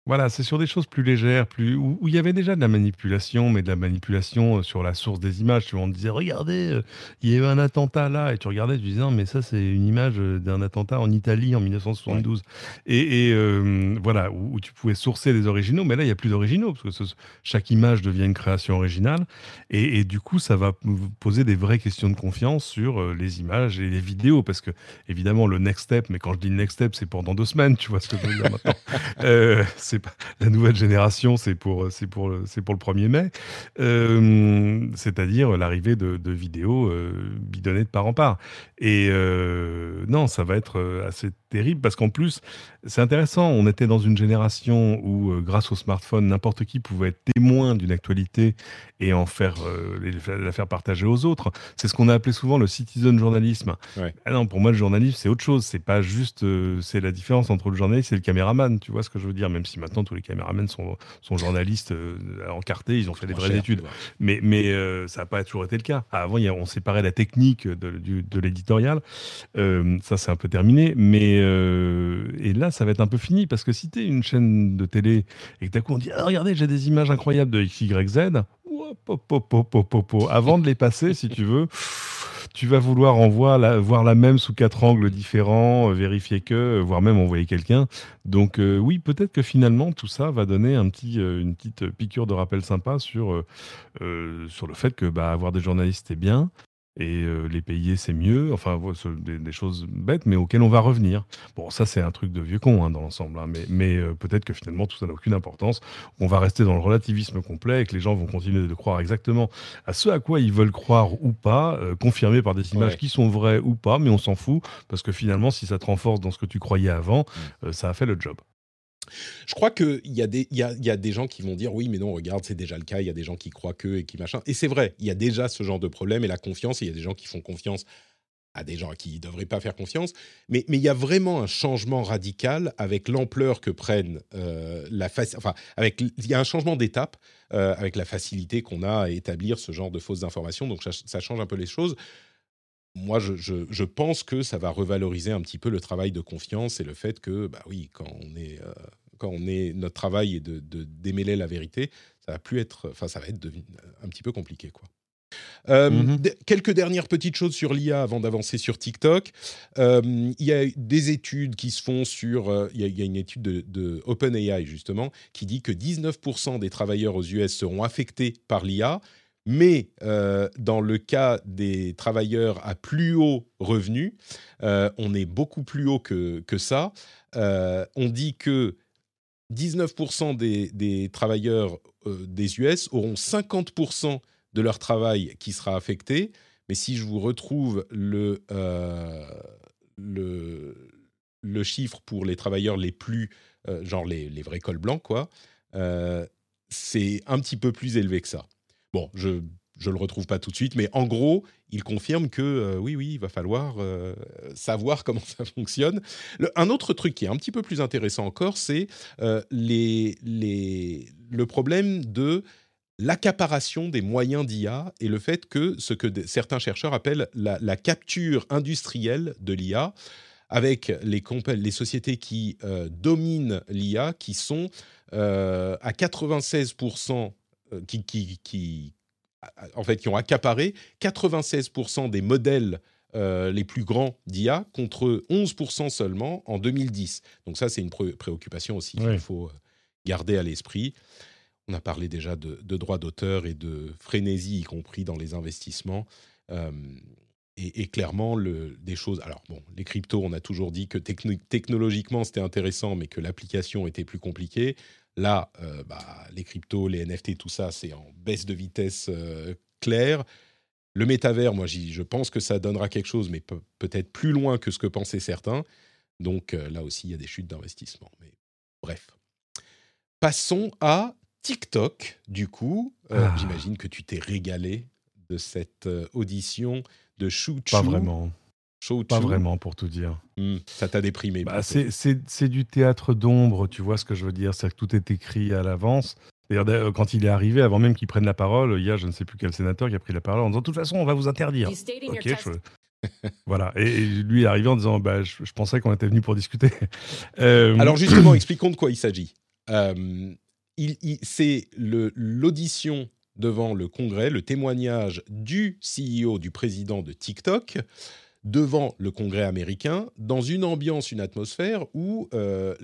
Voilà, c'est sur des choses plus légères, plus où, il y avait déjà de la manipulation, mais de la manipulation euh, sur la source des images. Tu vois, on disait, regardez, euh, il y a eu un attentat là, et tu regardais, tu disais, non, mais ça, c'est une image euh, d'un attentat en Italie en 1972. Et, voilà, où, tu pouvais sourcer les originaux, mais là, il n'y a plus d'originaux, parce que chaque image devient une création originale. Et, du coup, ça va poser des vraies questions de confiance sur les images et les vidéos, parce que, évidemment, le next step, mais quand je dis le next step, c'est pendant deux semaines, tu vois ce que je veux dire maintenant. la nouvelle génération, c'est pour, c'est pour, c'est pour le 1er mai, euh, c'est-à-dire l'arrivée de, vidéos euh, bidonnées de part en part. Et euh, non, ça va être assez terrible parce qu'en plus, c'est intéressant. On était dans une génération où, euh, grâce au smartphone, n'importe qui pouvait être témoin d'une actualité et en faire euh, la faire partager aux autres. C'est ce qu'on a appelé souvent le citizen journalisme. Ah non, pour moi, le journalisme, c'est autre chose. C'est pas juste. Euh, c'est la différence entre le journaliste et le caméraman. Tu vois ce que je veux dire? Même si maintenant tous les caméramans sont, sont journalistes encartés, ils ont fait des vraies études. Mais, mais ça n'a pas toujours été le cas. Avant, y a, on séparait la technique de, de l'éditorial. ça, c'est un peu terminé. Mais euh, et, là, ça va être un peu fini parce que si tu es une chaîne de télé et que d'un coup on dit ah, Regardez, j'ai des images incroyables de XYZ, avant de les passer, si tu veux tu vas vouloir en voir la, voir la même sous quatre angles différents, vérifier que, voire même envoyer quelqu'un. Donc oui, peut-être que finalement tout ça va donner un petit, une petite piqûre de rappel sympa sur, sur le fait que bah, avoir des journalistes est bien, et euh, les payer c'est mieux, enfin des, des, choses bêtes mais auxquelles on va revenir. Bon ça c'est un truc de vieux con hein, dans l'ensemble, hein, mais, mais euh, peut-être que finalement tout ça n'a aucune importance, on va rester dans le relativisme complet et que les gens vont continuer de croire exactement à ce à quoi ils veulent croire ou pas, euh, confirmé par des images qui sont vraies ou pas, mais on s'en fout parce que finalement si ça te renforce dans ce que tu croyais avant, mmh. ça a fait le job. Je crois qu'il y, a des, y, a, des gens qui vont dire oui, mais non, regarde, c'est déjà le cas. Il y a des gens qui croient que et qui machin. Et c'est vrai, il y a déjà ce genre de problème et la confiance. Il y a des gens qui font confiance à des gens qui ne devraient pas faire confiance. Mais il y a vraiment un changement radical avec l'ampleur que prennent euh, la Enfin, avec il y a un changement d'étape euh, avec la facilité qu'on a à établir ce genre de fausses informations. Donc ça, change un peu les choses moi, je, je, pense que ça va revaloriser un petit peu le travail de confiance et le fait que, bah oui, quand on est, euh, quand on est notre travail est de, démêler la vérité, ça va plus être, enfin, ça va être un petit peu compliqué, quoi. Euh, mhm. Quelques dernières petites choses sur l'IA avant d'avancer sur TikTok. Euh, il y a des études qui se font sur. Il y, a une étude de, de OpenAI justement qui dit que 19% des travailleurs aux US seront affectés par l'IA, mais euh, dans le cas des travailleurs à plus haut revenu, euh, on est beaucoup plus haut que, que ça. Euh, on dit que 19% des, des, travailleurs des US auront 50% de leur travail qui sera affecté. Mais si je vous retrouve le, le, chiffre pour les travailleurs les plus, genre les, les, vrais cols blancs, quoi, c'est un petit peu plus élevé que ça. Bon, je ne le retrouve pas tout de suite, mais en gros, il confirme que euh, oui, oui, il va falloir euh, savoir comment ça fonctionne. un autre truc qui est un petit peu plus intéressant encore, c'est euh, les, les, le problème de l'accaparation des moyens d'IA et le fait que ce que certains chercheurs appellent la, capture industrielle de l'IA, avec les, les sociétés qui dominent l'IA, qui sont à 96% euh, qui, qui, en fait, qui ont accaparé 96% des modèles euh, les plus grands d'IA contre 11% seulement en 2010. Donc ça, c'est une préoccupation aussi qu'il faut euh, garder à l'esprit. On a parlé déjà de, droits d'auteur et de frénésie, y compris dans les investissements. et, clairement, le, des choses. Alors, bon, les cryptos, on a toujours dit que technologiquement, c'était intéressant, mais que l'application était plus compliquée. Là, euh, bah, les cryptos, les NFT, tout ça, c'est en baisse de vitesse euh, claire. Le métavers, moi, je pense que ça donnera quelque chose, mais peut-être plus loin que ce que pensaient certains. Donc euh, là aussi, il y a des chutes d'investissement. Mais bref. Passons à TikTok, du coup. Ah. J'imagine que tu t'es régalé de cette audition de Chou Pas vraiment. Pas vraiment, pour tout dire. Hmm, ça t'a déprimé. Bah, c'est du théâtre d'ombre, tu vois ce que je veux dire. C'est que tout est écrit à l'avance. D'ailleurs, quand il est arrivé, avant même qu'il prenne la parole, il y a je ne sais plus quel sénateur qui a pris la parole en disant De toute façon, on va vous interdire. Ok, voilà. Et, lui est arrivé en disant bah, je, pensais qu'on était venu pour discuter. Euh, Alors, justement, expliquons de quoi il s'agit. Euh, c'est l'audition devant le Congrès, le témoignage du CEO, du président de TikTok, devant le Congrès américain, dans une ambiance, une atmosphère où euh,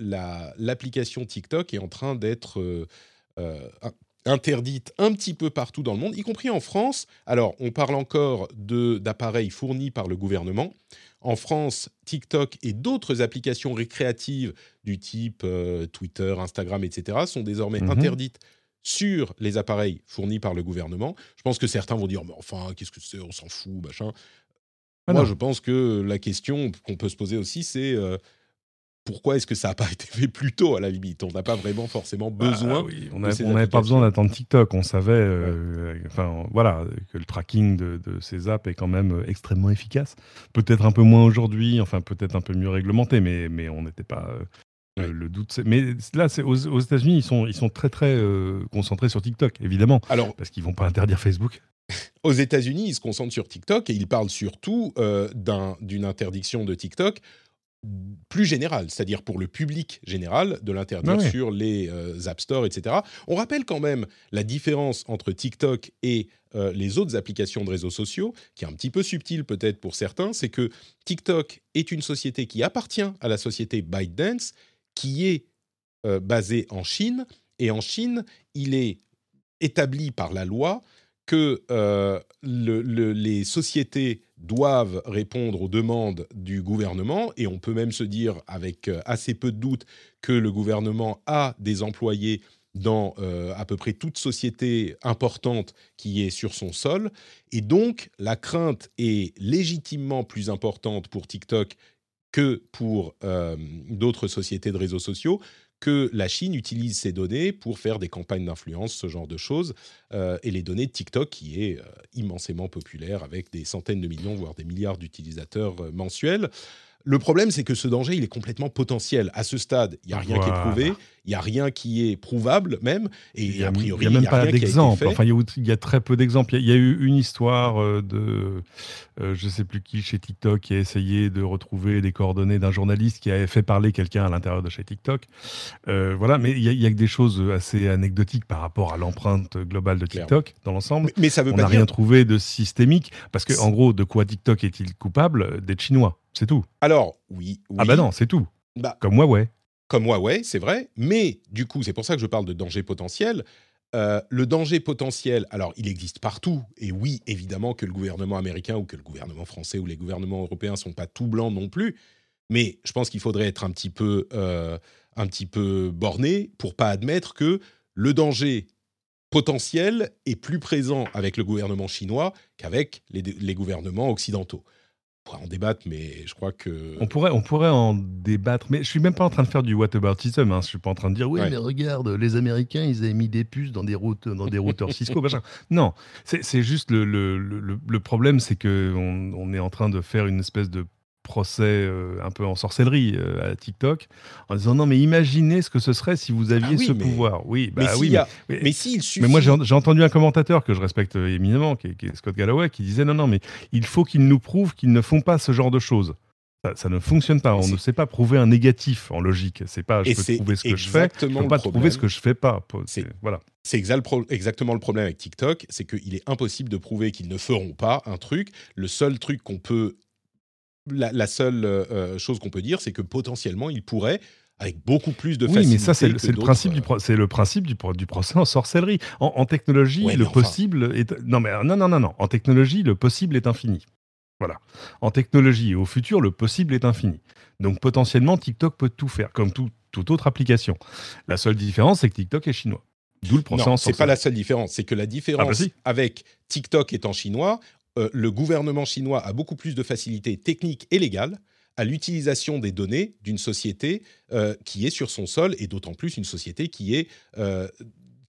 l'application TikTok est en train d'être euh, euh, interdite un petit peu partout dans le monde, y compris en France. Alors, on parle encore d'appareils fournis par le gouvernement. En France, TikTok et d'autres applications récréatives du type Twitter, Instagram, etc., sont désormais mhm. interdites sur les appareils fournis par le gouvernement. Je pense que certains vont dire, mais enfin, qu'est-ce que c'est, on s'en fout, machin. Ah Moi, je pense que la question qu'on peut se poser aussi, c'est euh, pourquoi est-ce que ça n'a pas été fait plus tôt à la limite? On n'a pas vraiment forcément bah besoin. on n'avait pas besoin d'attendre TikTok. On savait, euh, enfin voilà, que le tracking de, ces apps est quand même euh, extrêmement efficace. Peut-être un peu moins aujourd'hui, enfin peut-être un peu mieux réglementé, mais mais on n'était pas. Le doute, mais là, c'est aux, aux États-Unis, ils sont, ils sont très très concentrés sur TikTok, évidemment, Alors, parce qu'ils vont pas interdire Facebook. Aux États-Unis, ils se concentrent sur TikTok et ils parlent surtout euh, d'une interdiction de TikTok plus général, c'est-à-dire pour le public général, de l'interdire sur les euh, App Store, etc. On rappelle quand même la différence entre TikTok et euh, les autres applications de réseaux sociaux, qui est un petit peu subtile peut-être pour certains, c'est que TikTok est une société qui appartient à la société ByteDance, qui est euh, basée en Chine, et en Chine, il est établi par la loi que les sociétés doivent répondre aux demandes du gouvernement, et on peut même se dire avec euh, assez peu de doute que le gouvernement a des employés dans euh, à peu près toute société importante qui est sur son sol. Et donc, la crainte est légitimement plus importante pour TikTok que pour euh, d'autres sociétés de réseaux sociaux, que la Chine utilise ces données pour faire des campagnes d'influence, ce genre de choses, euh, et les données de TikTok qui est euh, immensément populaire avec des centaines de millions, voire des milliards d'utilisateurs mensuels. Le problème, c'est que ce danger, il est complètement potentiel. À ce stade, il n'y a rien qui est prouvé, il n'y a rien qui est prouvable même, et a, priori, il n'y a même pas d'exemple. Enfin, il y, a très peu d'exemples. Il y, a eu une histoire euh, de, euh, je ne sais plus qui, chez TikTok, qui a essayé de retrouver les coordonnées d'un journaliste qui avait fait parler quelqu'un à l'intérieur de chez TikTok. Euh, voilà, mais il y, a que des choses assez anecdotiques par rapport à l'empreinte globale de TikTok dans l'ensemble. Mais, ça veut On n'a rien trouvé de systémique, parce que en gros, de quoi TikTok est-il coupable? D'être chinois. C'est tout. Alors, oui, Ah bah non, c'est tout. Bah, Comme Huawei. Comme Huawei, c'est vrai. Mais du coup, c'est pour ça que je parle de danger potentiel. Euh, le danger potentiel, alors il existe partout, et oui, évidemment que le gouvernement américain ou que le gouvernement français ou les gouvernements européens sont pas tout blancs non plus, mais je pense qu'il faudrait être un petit peu, euh, un petit peu borné pour pas admettre que le danger potentiel est plus présent avec le gouvernement chinois qu'avec les gouvernements occidentaux pourrait en débattre, mais je crois que. On pourrait, on pourrait en débattre, mais je suis même pas en train de faire du whataboutism. Hein. Je suis pas en train de dire oui, mais regarde, les Américains, ils avaient mis des puces dans des routes, dans des routeurs Cisco, machin. Non, c'est juste le, le, le, le problème, c'est que on, on, est en train de faire une espèce de procès euh, un peu en sorcellerie euh, à TikTok en disant non mais imaginez ce que ce serait si vous aviez ah ce pouvoir oui bah mais oui mais, mais, s'il suffit mais moi j'ai entendu un commentateur que je respecte éminemment qui est, Scott Galloway qui disait non non mais il faut qu'ils nous prouvent qu'ils ne font pas ce genre de choses ça, ne fonctionne pas. On ne sait pas prouver un négatif en logique. C'est pas je peux prouver ce que je fais. Je peux pas prouver ce que je fais pas. C'est voilà. C'est exactement le problème avec TikTok, c'est qu'il est impossible de prouver qu'ils ne feront pas un truc. Le seul truc qu'on peut la, seule euh, euh, chose qu'on peut dire, c'est que potentiellement, il pourrait avec beaucoup plus de facilité. Oui, mais ça, c'est le, principe, du, euh, le principe du, du procès en sorcellerie. En, technologie, le possible est. Non, mais non, non, non, non. En technologie, le possible est infini. Voilà. En technologie et au futur, le possible est infini. Donc potentiellement, TikTok peut tout faire, comme toute autre application. La seule différence, c'est que TikTok est chinois. D'où le procès en sorcellerie. C'est pas la seule différence. C'est que la différence ah, bah avec TikTok étant chinois, euh, le gouvernement chinois a beaucoup plus de facilité technique et légale à l'utilisation des données d'une société euh, qui est sur son sol et d'autant plus une société qui est euh,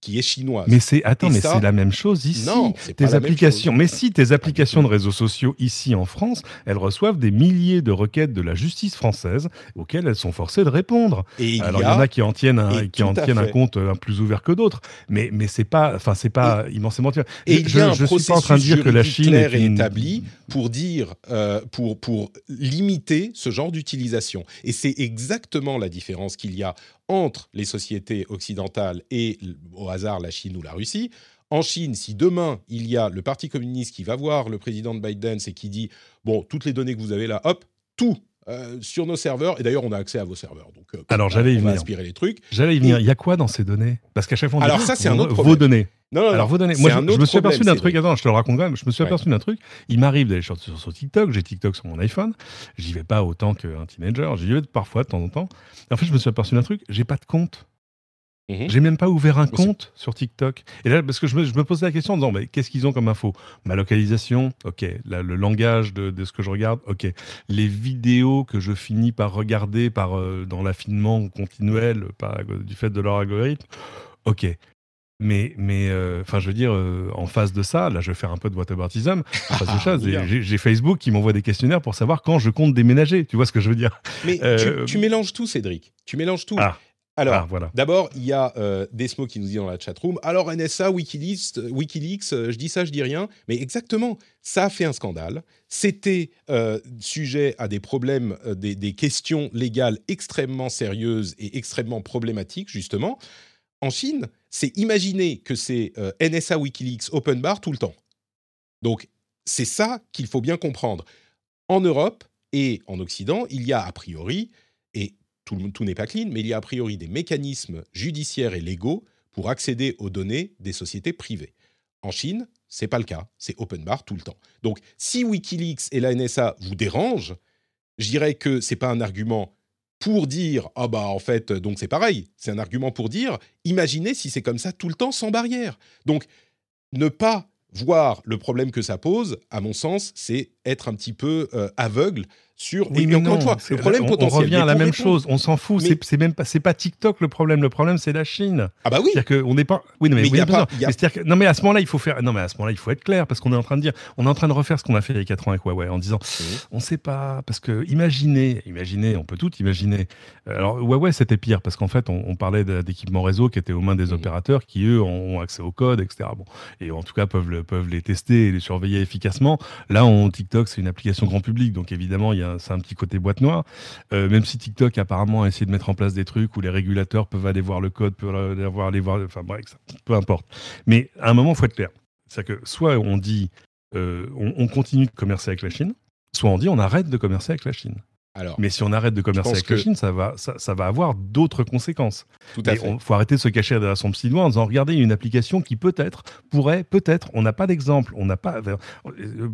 qui est chinoise. Mais c'est attends, mais c'est la même chose ici. Non, tes applications, mais si tes applications de réseaux sociaux ici en France, elles reçoivent des milliers de requêtes de la justice française auxquelles elles sont forcées de répondre. Et Alors il y, en a qui en tiennent un, qui en tiennent un compte un plus ouvert que d'autres, mais mais c'est pas, enfin c'est pas immensément. Et je, ne suis pas en train de dire que la Chine est, établi pour dire euh, pour pour limiter ce genre d'utilisation. Et c'est exactement la différence qu'il y a entre les sociétés occidentales et, au hasard, la Chine ou la Russie. En Chine, si demain, il y a le Parti communiste qui va voir le président de Biden et qui dit, bon, toutes les données que vous avez là, hop, tout euh, sur nos serveurs. Et d'ailleurs, on a accès à vos serveurs. Donc, euh, Alors, j'allais y venir. les trucs. J'allais y venir. Il y a quoi dans ces données? Parce qu'à chaque fois, on Alors, ça, c'est un autre problème. Vos données. Non, non, Alors, vos données. Moi, je, me suis aperçu d'un truc. Attends, je te le raconte quand même. Je me suis aperçu d'un truc. Il m'arrive d'aller sur, sur, TikTok. J'ai TikTok sur mon iPhone. J'y vais pas autant qu'un teenager. J'y vais parfois de temps en temps. Et en fait, je me suis aperçu d'un truc. J'ai pas de compte. Mmh J'ai même pas ouvert un compte sur TikTok. Et là, parce que je me, je me posais la question en disant, mais qu'est-ce qu'ils ont comme info? Ma localisation, ok. le langage de, de, ce que je regarde, ok. Les vidéos que je finis par regarder par, euh, dans l'affinement continuel par, du fait de leur algorithme, ok. Mais, mais euh, enfin, je veux dire, euh, en face de ça, là, je vais faire un peu de whataboutism. En face de ça, j'ai Facebook qui m'envoie des questionnaires pour savoir quand je compte déménager. Tu vois ce que je veux dire? Mais tu, tu, mélanges tout, Cédric. Tu mélanges tout. Ah. Alors, ah, voilà. d'abord, il y a euh, Desmo qui nous dit dans la chatroom alors NSA, Wikileaks, euh, Wikileaks euh, je dis ça, je dis rien. Mais exactement, ça a fait un scandale. C'était sujet à des problèmes, des, questions légales extrêmement sérieuses et extrêmement problématiques, justement. En Chine, c'est imaginer que c'est NSA, Wikileaks, open bar tout le temps. Donc, c'est ça qu'il faut bien comprendre. En Europe et en Occident, il y a a priori, et tout, n'est pas clean, mais il y a a priori des mécanismes judiciaires et légaux pour accéder aux données des sociétés privées. En Chine, c'est pas le cas, c'est open bar tout le temps. Donc, si WikiLeaks et la NSA vous dérangent, je dirais que c'est pas un argument pour dire ah bah en fait donc c'est pareil, c'est un argument pour dire imaginez si c'est comme ça tout le temps sans barrière. Donc ne pas voir le problème que ça pose, à mon sens, c'est être un petit peu euh, aveugle sur. Oui, mais encore une fois, le problème potentiel. On revient à la même chose. On s'en fout. C'est même pas, c'est pas TikTok le problème. Le problème, c'est la Chine. Ah bah oui. C'est-à-dire qu'on n'est pas. Oui, non, mais, mais, pas, non, mais à ce moment-là, il faut faire. Non, mais à ce moment-là, il faut être clair parce qu'on est en train de dire, on est en train de refaire ce qu'on a fait il y a 4 ans avec Huawei en disant, on ne sait pas parce que imaginez, imaginez, on peut tout imaginer. Alors Huawei, c'était pire parce qu'en fait, on, parlait d'équipements réseau qui étaient aux mains des opérateurs qui eux ont accès au code, etc. Bon, et en tout cas peuvent peuvent les tester et les surveiller efficacement. Là, on TikTok, c'est une application grand public, donc évidemment, il y a un petit côté boîte noire. Euh, même si TikTok apparemment a essayé de mettre en place des trucs où les régulateurs peuvent aller voir le code, peuvent aller voir, aller voir enfin bref, peu importe. Mais à un moment, il faut être clair. C'est-à-dire que soit on dit euh, on, continue de commercer avec la Chine, soit on dit on arrête de commercer avec la Chine. Mais si on arrête de commercer avec la Chine, ça va, ça, va avoir d'autres conséquences. Tout à fait. Il faut arrêter de se cacher derrière son petit doigt en disant regardez, une application qui peut-être pourrait, peut-être, on n'a pas d'exemple, on n'a pas. Euh,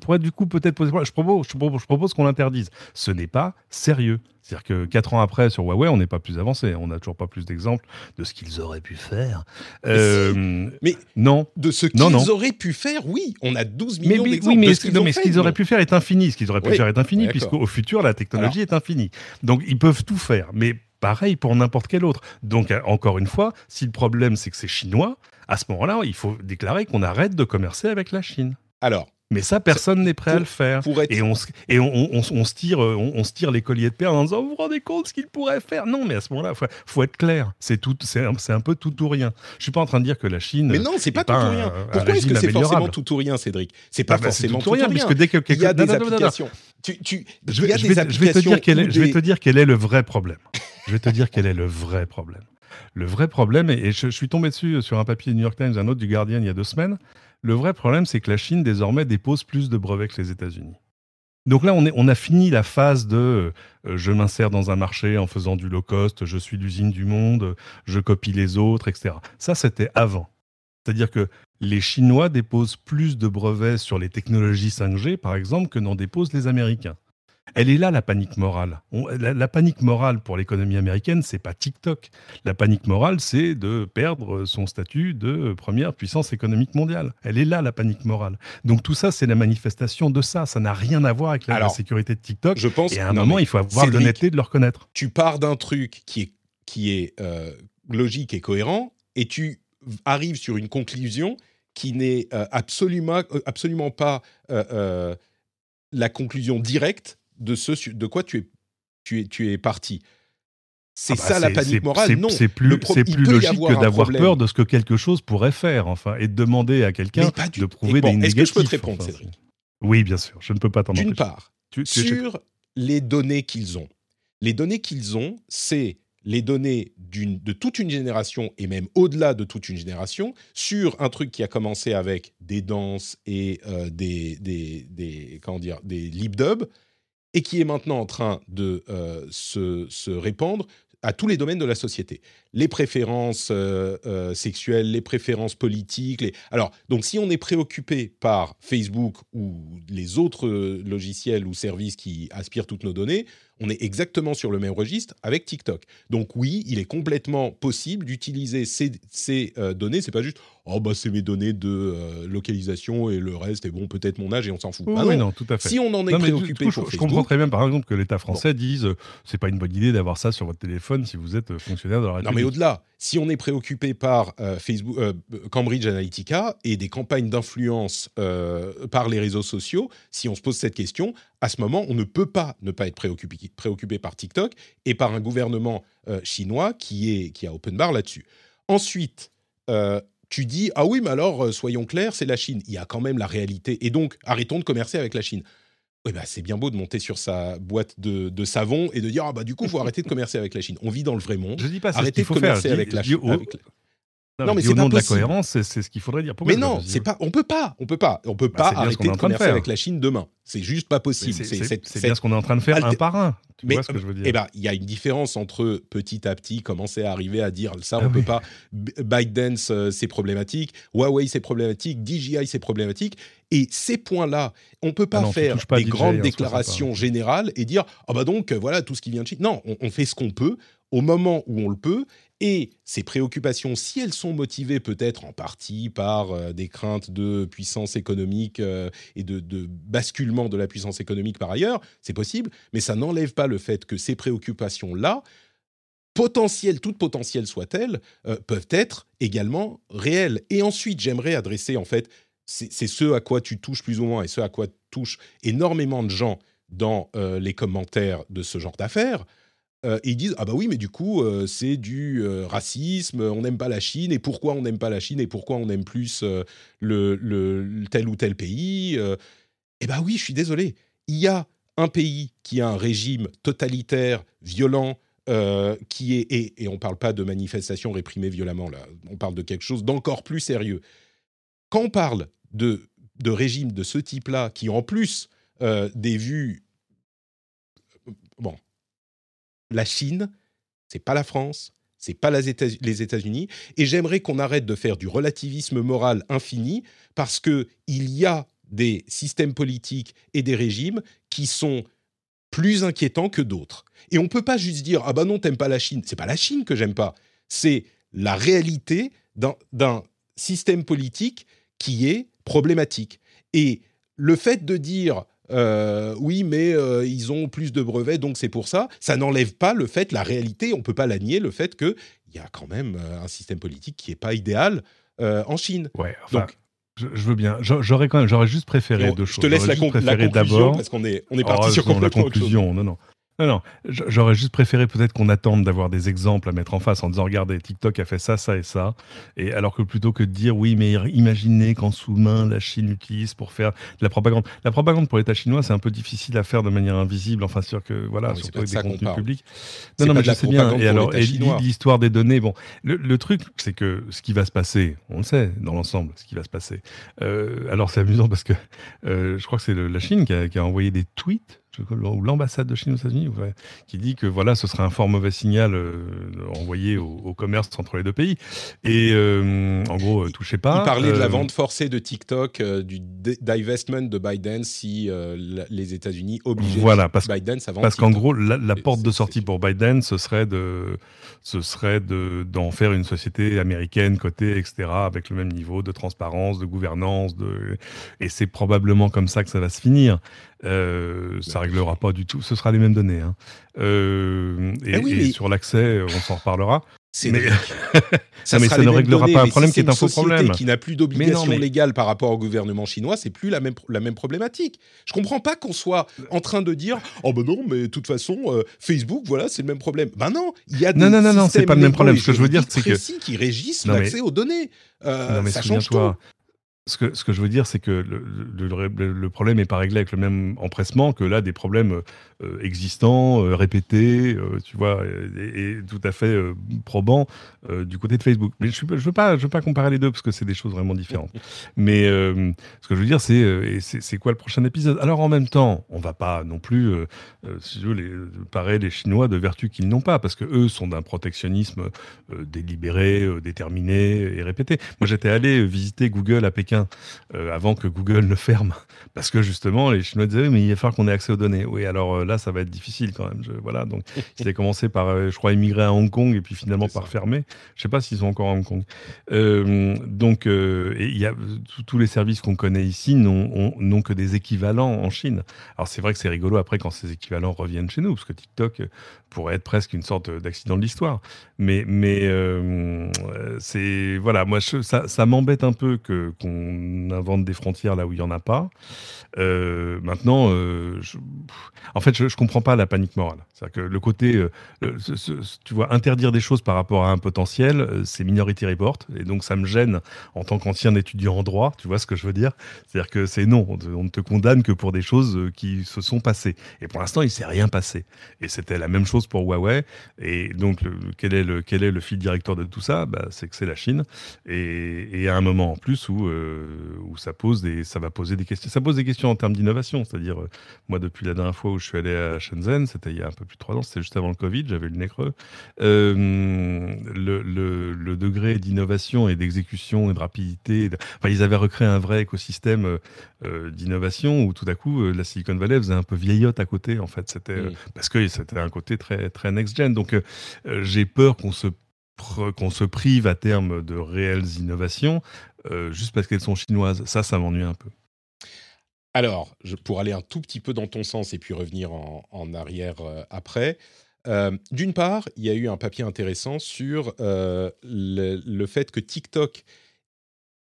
pourrait du coup peut-être poser. Je propose, je propose, je propose qu'on l'interdise. Ce n'est pas sérieux. C'est-à-dire que quatre ans après, sur Huawei, on n'est pas plus avancé. On n'a toujours pas plus d'exemples de ce qu'ils auraient pu faire. Euh, mais non. De ce qu'ils auraient pu faire, oui. On a 12 millions d'exemples. Oui, mais, ce mais ce qu'ils auraient pu faire est infini. Ce qu'ils auraient pu faire est infini, puisqu'au futur, la technologie est infinie. Donc, ils peuvent tout faire. Mais pareil pour n'importe quel autre. Donc, encore une fois, si le problème, c'est que c'est chinois, à ce moment-là, il faut déclarer qu'on arrête de commercer avec la Chine. Alors, mais ça, personne n'est prêt à le faire. Et, on, et on, se tire, on, se tire les colliers de perles en disant Vous vous rendez compte ce qu'il pourrait faire? Non, mais à ce moment-là, il faut, être clair. C'est tout, c'est un, peu tout ou rien. Je suis pas en train de dire que la Chine. Mais non, c'est pas, tout ou rien. Pourquoi est-ce que c'est forcément tout ou rien, Cédric? C'est pas ah bah, forcément tout, ou rien. Puisque dès que il y a des applications. je, vais, te dire quel est, je vais te dire quel est le vrai problème. je vais te dire quel est le vrai problème. Le vrai problème, et je, je suis tombé dessus sur un papier du New York Times, un autre du Guardian il y a deux semaines. Le vrai problème, c'est que la Chine, désormais, dépose plus de brevets que les États-Unis. Donc là, on, a fini la phase de euh, je m'insère dans un marché en faisant du low cost, je suis l'usine du monde, je copie les autres, etc. Ça, c'était avant. C'est-à-dire que les Chinois déposent plus de brevets sur les technologies 5G, par exemple, que n'en déposent les Américains. Elle est là la panique morale. la, panique morale pour l'économie américaine, c'est pas TikTok. La panique morale, c'est de perdre son statut de première puissance économique mondiale. Elle est là la panique morale. Donc tout ça, c'est la manifestation de ça. Ça n'a rien à voir avec la, sécurité de TikTok. Je pense. Et à un moment, il faut avoir l'honnêteté de le reconnaître. Tu pars d'un truc qui est qui est euh, logique et cohérent, et tu arrives sur une conclusion qui n'est euh, absolument euh, absolument pas la conclusion directe de ce de quoi tu es, tu es, tu es parti. C'est ah bah ça la panique morale. Non, c'est plus, c'est plus logique que d'avoir peur de ce que quelque chose pourrait faire, enfin, et de demander à quelqu'un de prouver des négatifs. Est-ce que je peux te répondre, Cédric? Oui, bien sûr. Je ne peux pas t'en D'une part, sur les données qu'ils ont. Les données qu'ils ont, c'est les données de toute une génération et même au-delà de toute une génération sur un truc qui a commencé avec des danses et euh, des, des, des, comment dire, des libdubs et qui est maintenant en train de euh, se, répandre à tous les domaines de la société. Les préférences euh, euh, sexuelles, les préférences politiques. Les... Alors, donc si on est préoccupé par Facebook ou les autres logiciels ou services qui aspirent toutes nos données, on est exactement sur le même registre avec TikTok. Donc oui, il est complètement possible d'utiliser ces, ces données. C'est pas juste oh bah c'est mes données de euh, localisation et le reste est bon peut-être mon âge et on s'en fout. Oui, bah non, tout à fait. Si on en est préoccupé je, Facebook, je comprends très bien par exemple que l'État français dise euh, c'est pas une bonne idée d'avoir ça sur votre téléphone si vous êtes euh, fonctionnaire de la République. Non mais au-delà, si on est préoccupé par Facebook, Cambridge Analytica et des campagnes d'influence par les réseaux sociaux, si on se pose cette question, à ce moment, on ne peut pas ne pas être préoccupé, préoccupé par TikTok et par un gouvernement chinois qui, est, qui a open bar là-dessus. Ensuite, tu dis ah oui mais alors euh, soyons clairs c'est la Chine. Il y a quand même la réalité. Et donc arrêtons de commercer avec la Chine oui bah c'est bien beau de monter sur sa boîte de, savon et de dire ah bah du coup faut arrêter de commercer avec la Chine on vit dans le vrai monde je dis pas arrêtez de commercer avec, la, Chine. Non, mais c'est au nom de la cohérence, c'est ce qu'il faudrait dire. mais non, c'est pas. On peut pas. On peut pas. On peut bah, pas arrêter de commercer avec la Chine demain. C'est juste pas possible. C'est bien ce qu'on est en train de faire un par un. Tu vois ce que je veux dire Eh ben, il y a une différence entre petit à petit commencer à arriver à dire ça, on ah peut pas. ByteDance, euh, c'est problématique. Huawei, c'est problématique. DJI, c'est problématique. Et ces points-là, on peut pas ah faire des grandes déclarations générales et dire ah bah donc voilà tout ce qui vient de Chine. Non, on fait ce qu'on peut au moment où on le peut et ces préoccupations, si elles sont motivées peut-être en partie par euh, des craintes de puissance économique euh, et de, basculement de la puissance économique par ailleurs, c'est possible, mais ça n'enlève pas le fait que ces préoccupations-là, potentielles, toutes potentielles soient-elles, euh, peuvent être également réelles. Et ensuite, j'aimerais adresser, en fait, c'est ce à quoi tu touches plus ou moins et ce à quoi touchent énormément de gens dans les commentaires de ce genre d'affaires, euh, ils disent ah bah oui mais du coup euh, c'est du euh, racisme on n'aime pas la Chine et pourquoi on n'aime pas la Chine et pourquoi on aime plus le, tel ou tel pays eh bah oui je suis désolé. Il y a un pays qui a un régime totalitaire violent qui est et, et on parle pas de manifestations réprimées violemment là. On parle de quelque chose d'encore plus sérieux. Quand on parle de de régimes de ce type là qui en plus des vues bon la Chine, c'est pas la France, c'est pas les États-Unis, et j'aimerais qu'on arrête de faire du relativisme moral infini parce que il y a des systèmes politiques et des régimes qui sont plus inquiétants que d'autres. Et on peut pas juste dire ah bah non t'aimes pas la Chine, c'est pas la Chine que j'aime pas, c'est la réalité d'un système politique qui est problématique. Et le fait de dire euh, oui, mais euh, ils ont plus de brevets, donc c'est pour ça. Ça n'enlève pas le fait, la réalité, on peut pas la nier, le fait qu'il y a quand même euh, un système politique qui est pas idéal en Chine. Ouais, donc, je, veux bien. J'aurais quand même, j'aurais juste préféré deux choses. Je te laisse la, conclusion parce qu'on est, on est parti oh, sur complètement la conclusion. Non, non. Non, non, j'aurais juste préféré peut-être qu'on attende d'avoir des exemples à mettre en face en disant regardez, TikTok a fait ça, ça et ça. Et alors que plutôt que de dire oui, mais imaginez qu'en sous-main la Chine utilise pour faire de la propagande. La propagande pour l'État chinois, c'est un peu difficile à faire de manière invisible. Enfin, sûr que voilà, surtout avec des contenus publics. Non, non, mais je sais bien. Et alors, l'histoire des données, bon, le, truc, c'est que ce qui va se passer, on le sait dans l'ensemble, ce qui va se passer. Euh, alors, c'est amusant parce que euh, je crois que c'est la Chine qui a, qui a envoyé des tweets ou l'ambassade de Chine aux États-Unis, qui dit que voilà, ce serait un fort mauvais signal euh, envoyé au, commerce entre les deux pays. Et euh, en gros, euh, touchez pas. Il parlait de la vente forcée de TikTok, du divestment de Biden si les États-Unis obligeaient voilà, parce, Biden à vendre. Parce qu'en gros, la, porte de sortie pour Biden, ce serait de, ce serait de d'en faire une société américaine cotée, etc., avec le même niveau de transparence, de gouvernance, de et c'est probablement comme ça que ça va se finir. Euh, ça réglera pas du tout. Ce sera les mêmes données. Hein. Euh, et, ah sur l'accès, on s'en reparlera. Mais... ça, mais ça ne réglera pas un problème qui est un faux problème. Qui n'a plus d'obligation légale par rapport au gouvernement chinois, c'est plus la même, la même problématique. Je comprends pas qu'on soit en train de dire oh ben non, mais de toute façon euh, Facebook, voilà, c'est le même problème. Ben non, il y a des non non non non, c'est pas le même problème. Ce que je veux dire, c'est que qui régissent l'accès aux données. Euh, ça change tout. Ce que, ce que je veux dire, c'est que le, le, le problème n'est pas réglé avec le même empressement que là, des problèmes euh, existants, euh, répétés, euh, tu vois, et, tout à fait probants du côté de Facebook. Mais je ne veux, pas, je veux pas comparer les deux parce que c'est des choses vraiment différentes. Mais ce que je veux dire, c'est c'est quoi le prochain épisode? Alors en même temps, on va pas non plus, si je veux, les, parer les Chinois de vertus qu'ils n'ont pas parce que eux sont d'un protectionnisme délibéré, déterminé et répété. Moi, j'étais allé visiter Google à Pékin américains avant que Google ne ferme. Parce que justement, les Chinois disaient, mais il va falloir qu'on ait accès aux données. Oui, alors là, ça va être difficile quand même. Je, voilà, donc ils avaient commencé par, je crois, immigrer à Hong Kong et puis finalement par fermer. Je sais pas s'ils sont encore à Hong Kong. donc, il y a tous les services qu'on connaît ici n'ont que des équivalents en Chine. Alors c'est vrai que c'est rigolo après quand ces équivalents reviennent chez nous, parce que TikTok pourrait être presque une sorte d'accident de l'histoire. Mais, mais euh, c'est voilà, moi ça, ça m'embête un peu que qu'on invente des frontières là où il y en a pas. Euh, maintenant, euh, en fait, je, je comprends pas la panique morale. C'est-à-dire que le côté, tu vois, interdire des choses par rapport à un potentiel, c'est Minority Report, et donc ça me gêne en tant qu'ancien étudiant en droit. Tu vois ce que je veux dire? C'est-à-dire que c'est non, on, ne te condamne que pour des choses qui se sont passées. Et pour l'instant, il s'est rien passé. Et c'était la même chose pour Huawei. Et donc, quel, est le, quel est le fil directeur de tout ça? Bah, C'est que c'est la Chine. Et, et, à un moment en plus où, euh, où ça, pose des, ça va poser des questions. Ça pose des questions en termes d'innovation. C'est-à-dire, euh, moi, depuis la dernière fois où je suis allé à Shenzhen, c'était il y a un peu plus de trois ans, c'était juste avant le Covid, j'avais le nez creux. Euh, le, le, le, degré d'innovation et d'exécution et de rapidité, enfin, ils avaient recréé un vrai écosystème d'innovation où tout à coup, la Silicon Valley faisait un peu vieillotte à côté, en fait. C'était, parce que c'était un côté très très, next-gen. Donc euh, euh, j'ai peur qu'on se qu'on se prive à terme de réelles innovations euh, juste parce qu'elles sont chinoises. Ça, ça m'ennuie un peu. Alors, pour aller un tout petit peu dans ton sens et puis revenir en, arrière après, d'une part, il y a eu un papier intéressant sur le, le, fait que TikTok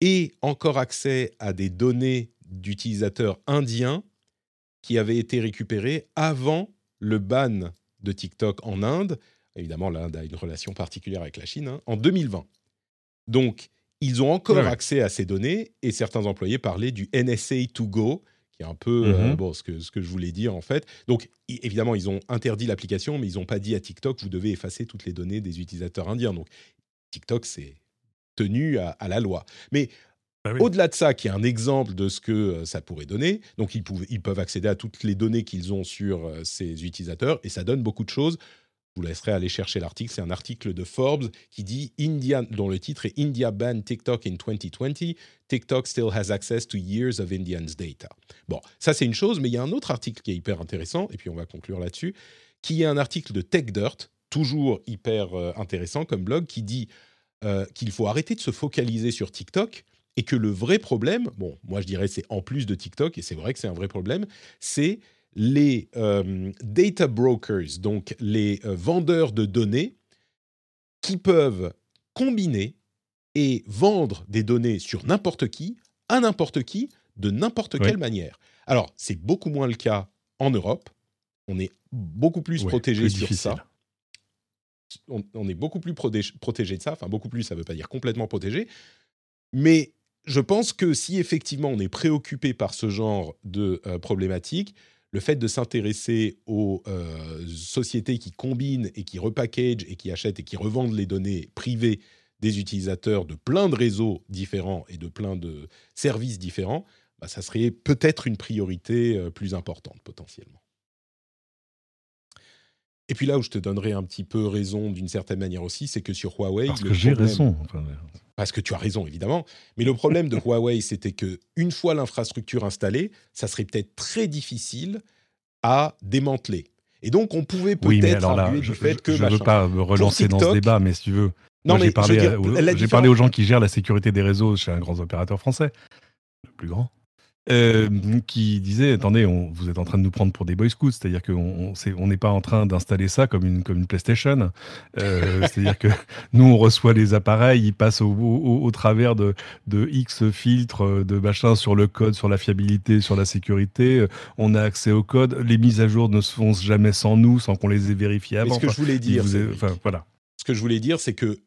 ait encore accès à des données d'utilisateurs indiens qui avaient été récupérées avant le ban de TikTok en Inde. Évidemment, l'Inde a une relation particulière avec la Chine, hein, en 2020. Donc, ils ont encore accès à ces données et certains employés parlaient du NSA to go, qui est un peu euh, mhm. bon, ce, que, ce que je voulais dire en fait. Donc, évidemment, ils ont interdit l'application, mais ils n'ont pas dit à TikTok, vous devez effacer toutes les données des utilisateurs indiens. Donc, TikTok, c'est tenu à, à, la loi. Mais bah Au-delà de ça, qui est un exemple de ce que euh, ça pourrait donner, donc ils, ils, peuvent accéder à toutes les données qu'ils ont sur euh, ces utilisateurs et ça donne beaucoup de choses. Vous laisserai aller chercher l'article. C'est un article de Forbes qui dit India, dont le titre est India banned TikTok in 2020. TikTok still has access to years of Indians' data. Bon, ça c'est une chose, mais il y a un autre article qui est hyper intéressant, et puis on va conclure là-dessus, qui est un article de TechDirt, toujours hyper euh, intéressant comme blog, qui dit qu'il faut arrêter de se focaliser sur TikTok et que le vrai problème, bon, moi je dirais c'est en plus de TikTok, et c'est vrai que c'est un vrai problème, c'est les euh, data brokers, donc les euh, vendeurs de données, qui peuvent combiner et vendre des données sur n'importe qui, à n'importe qui, de n'importe quelle manière. Alors, c'est beaucoup moins le cas en Europe. On est beaucoup plus protégé sur ça. On, on, est beaucoup plus protégé de ça. Enfin, beaucoup plus, ça ne veut pas dire complètement protégé. Mais je pense que si effectivement on est préoccupé par ce genre de euh, problématiques, le fait de s'intéresser aux euh, sociétés qui combinent et qui repackagent et qui achètent et qui revendent les données privées des utilisateurs de plein de réseaux différents et de plein de services différents, bah, ça serait peut-être une priorité euh, plus importante potentiellement. Et puis là où je te donnerai un petit peu raison d'une certaine manière aussi, c'est que sur Huawei... Parce que j'ai raison. Parce que tu as raison, évidemment. Mais le problème de Huawei, c'était que une fois l'infrastructure installée, ça serait peut-être très difficile à démanteler. Et donc, on pouvait peut-être oui, du fait que... Je ne veux pas me relancer dans ce débat, mais si tu veux... Non, j'ai parlé, parlé aux gens qui gèrent la sécurité des réseaux chez un grand opérateur français, le plus grand. Euh, qui disait attendez, on, vous êtes en train de nous prendre pour des boy scouts, c'est-à-dire qu'on on n'est pas en train d'installer ça comme une, comme une PlayStation. Euh, c'est-à-dire que nous, on reçoit les appareils, ils passent au, au, travers de, de, X filtres, de machin sur le code, sur la fiabilité, sur la sécurité. On a accès au code. Les mises à jour ne se font jamais sans nous, sans qu'on les ait vérifiées avant. ce que je voulais dire, enfin, voilà. Ce que je voulais dire, c'est que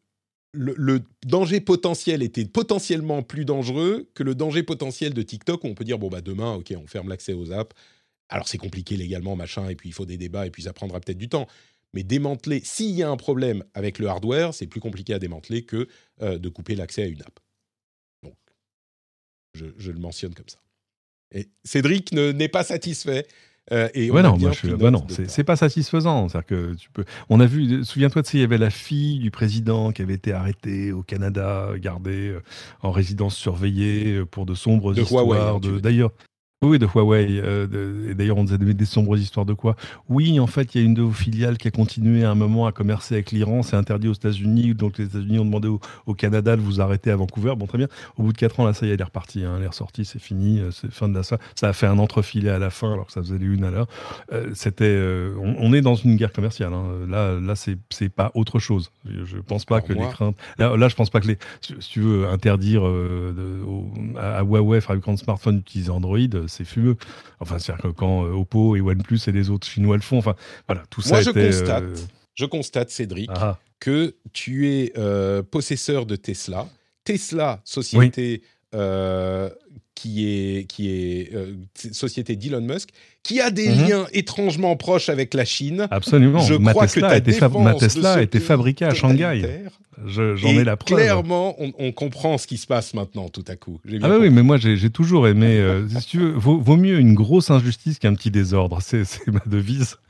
le, danger potentiel était potentiellement plus dangereux que le danger potentiel de TikTok où on peut dire bon bah demain ok on ferme l'accès aux apps. Alors c'est compliqué légalement machin et puis il faut des débats et puis ça prendra peut-être du temps. Mais démanteler s'il y a un problème avec le hardware c'est plus compliqué à démanteler que euh, de couper l'accès à une app. Donc je, le mentionne comme ça. Et Cédric n'est pas satisfait Euh, et ouais, non, bah non c'est pas satisfaisant. C'est-à-dire que tu peux. On a vu, souviens-toi de il y avait la fille du président qui avait été arrêtée au Canada, gardée euh, en résidence surveillée pour de sombres de histoires. D'ailleurs, oui, de Huawei. Euh, et d'ailleurs, on nous a donné des sombres histoires de quoi Oui, en fait, il y a une de vos filiales qui a continué à un moment à commercer avec l'Iran. C'est interdit aux États-Unis. Donc, les États-Unis ont demandé au, Canada de vous arrêter à Vancouver. Bon, très bien. Au bout de 4 ans, là, ça y est, elle est repartie. Hein. Elle est ressortie, c'est fini. Euh, c'est fin de la ça. Ça a fait un entrefilet à la fin, alors que ça faisait une à l'heure. Euh, c'était, on, est dans une guerre commerciaire. Hein. Là, là c'est, c'est pas autre chose. Je pense pas que les craintes. Là, là, je pense pas que les. Si, tu veux interdire à, Huawei, fabricant de smartphones, d'utiliser Android, c'est fumeux. Enfin, c'est-à-dire que quand euh, Oppo et OnePlus et les autres Chinois le font, enfin, voilà, tout ça Moi, je constate, euh, je constate, Cédric, ah. que tu es euh, possesseur de Tesla. Tesla, société qui est, qui est société d'Elon Musk, qui a des mhm. liens étrangement proches avec la Chine. Absolument. Je ma crois Tesla que ta ma Tesla a été fabriquée à Shanghai. J'en ai la preuve. Clairement, on, comprend ce qui se passe maintenant, tout à coup. Ah bah oui, mais moi j'ai toujours aimé. Euh, si tu veux, vaut, mieux une grosse injustice qu'un petit désordre. C'est ma devise.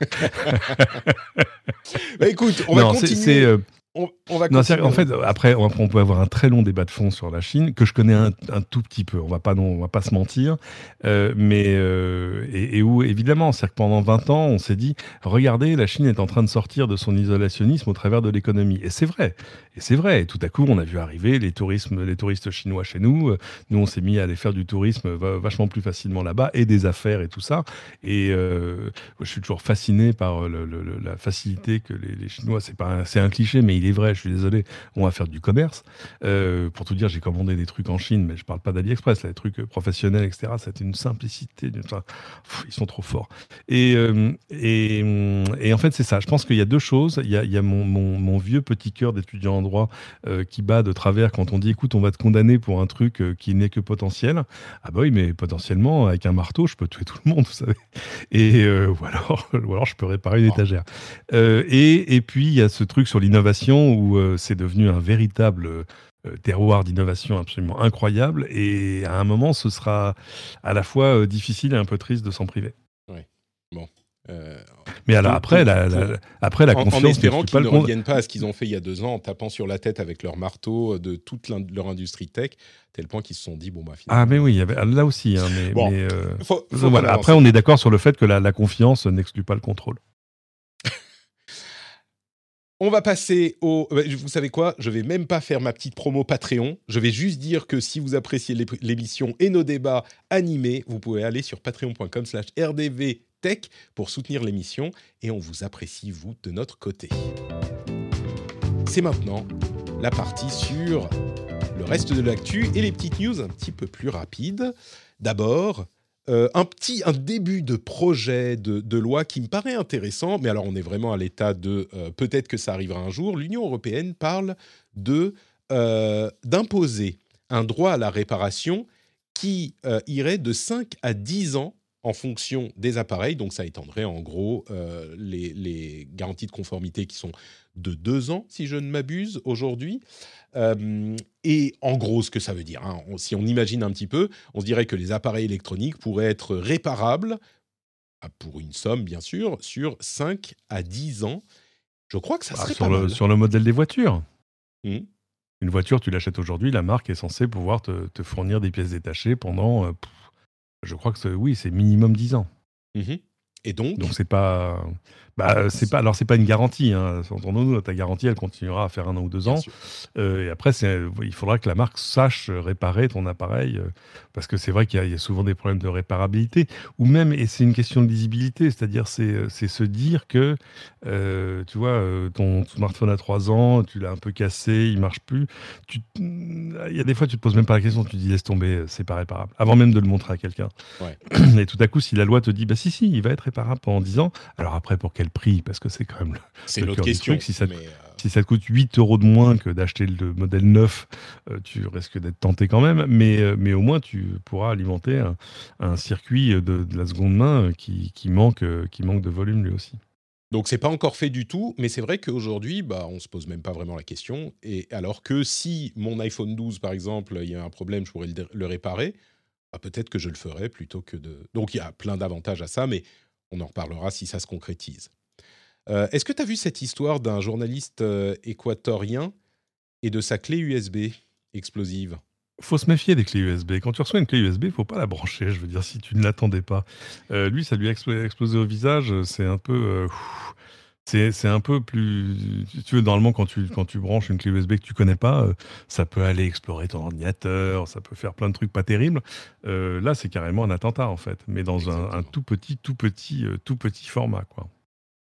bah écoute, on va continuer. Euh, on, va en fait, après, on, peut avoir un très long débat de fond sur la Chine que je connais un, tout petit peu. On va pas, non, on va pas se mentir, euh, mais euh, et, où évidemment, c'est que pendant 20 ans, on s'est dit, regardez, la Chine est en train de sortir de son isolationnisme au travers de l'économie, et c'est vrai. Et c'est vrai. Et tout à coup, on a vu arriver les tourismes, les touristes chinois chez nous. Nous, on s'est mis à aller faire du tourisme vachement plus facilement là-bas et des affaires et tout ça. Et euh, je suis toujours fasciné par la facilité que les, les Chinois. C'est pas, c'est un cliché, mais il est vrai, je suis désolé, on va faire du commerce. Euh, pour tout dire, j'ai commandé des trucs en Chine, mais je parle pas d'AliExpress, les trucs professionnels, etc. C'était une simplicité, ils sont trop forts. Et, euh, et, en fait, c'est ça. Je pense qu'il y a deux choses. Il y a, mon, vieux petit cœur d'étudiant en droit euh, qui bat de travers quand on dit, écoute, on va te condamner pour un truc qui n'est que potentiel. Ah bah oui, mais potentiellement, avec un marteau, je peux tuer tout le monde, vous savez. Et ou, alors, ou alors, je peux réparer une étagère. et, et puis, il y a ce truc sur l'innovation où euh, c'est devenu un véritable euh, terroir d'innovation absolument incroyable. Et à un moment, ce sera à la fois euh, difficile et un peu triste de s'en priver. Oui. Bon. Mais alors après, la, après la confiance, en, espérant qu'ils ne reviennent pas à ce qu'ils ont fait il y a deux ans, en tapant sur la tête avec leur marteau de toute leur industrie tech, tel point qu'ils se sont dit bon bah finalement. Ah mais oui, il y avait, là aussi. Hein, mais, voilà. Après, on est d'accord sur le fait que la confiance n'exclut pas le contrôle. On va passer au. Bah, vous savez quoi? Je vais même pas faire ma petite promo Patreon. Je vais juste dire que si vous appréciez l'émission et nos débats animés, vous pouvez aller sur patreon.com/slash rdvtech pour soutenir l'émission et on vous apprécie, vous, de notre côté. C'est maintenant la partie sur le reste de l'actu et les petites news un petit peu plus rapides. D'abord, euh, un petit, un début de projet de, loi qui me paraît intéressant, mais alors on est vraiment à l'état de euh, peut-être que ça arrivera un jour. L'Union européenne parle euh, d'imposer un droit à la réparation qui irait de 5 à 10 ans en fonction des appareils. Donc ça étendrait en gros les, les, garanties de conformité qui sont de 2 ans, si je ne m'abuse, aujourd'hui. Euh, et en gros, ce que ça veut dire, hein, si on imagine un petit peu, on se dirait que les appareils électroniques pourraient être réparables, ah, pour une somme bien sûr, sur 5 à 10 ans. Je crois que ça ah, serait sur, le, sur le modèle des voitures. Mmh. Une voiture, tu l'achètes aujourd'hui, la marque est censée pouvoir te, fournir des pièces détachées pendant, euh, je crois que oui, c'est minimum 10 ans. Mmh et donc? Donc c'est pas. Bah, c'est pas, alors c'est pas une garantie. Hein. Entendons-nous, ta garantie, elle continuera à faire un an ou deux ans. Euh, et après, il faudra que la marque sache réparer ton appareil, euh, parce que c'est vrai qu'il y, a souvent des problèmes de réparabilité, ou même, et c'est une question de lisibilité, c'est-à-dire c'est, se dire que, euh, tu vois, ton smartphone a trois ans, tu l'as un peu cassé, il marche plus. Il y a des fois, tu te poses même pas la question, tu te dis laisse tomber, c'est pas réparable, avant même de le montrer à quelqu'un. Et tout à coup, si la loi te dit, bah si si, il va être réparable pendant dix ans, alors après pour quel prix Parce que c'est quand même c'est l'autre question. Si ça, si ça te coûte 8 euros de moins que d'acheter le modèle neuf, euh, tu risques d'être tenté quand même. Mais, euh, mais au moins, tu pourras alimenter un, circuit de, la seconde main qui, qui, manque, qui manque de volume lui aussi. Donc c'est pas encore fait du tout, mais c'est vrai qu'aujourd'hui, bah, on se pose même pas vraiment la question. Et alors que si mon iPhone 12, par exemple, il y a un problème, je pourrais le, réparer, bah, peut-être que je le ferais plutôt que de. Donc il y a plein d'avantages à ça, mais On en reparlera si ça se concrétise. Est-ce que tu as vu cette histoire d'un journaliste équatorien et de sa clé USB explosive? Faut se méfier des clés USB. Quand tu reçois une clé USB, il faut pas la brancher. Je veux dire, si tu ne l'attendais pas. lui, ça lui a explosé au visage. C'est un peu. C'est un peu plus. Tu veux, normalement, quand tu, quand tu branches une clé USB que tu connais pas, euh, ça peut aller explorer ton ordinateur, ça peut faire plein de trucs pas terribles. Euh, là, c'est carrément un attentat, en fait, mais dans un, tout petit, tout petit, euh, tout petit format, quoi.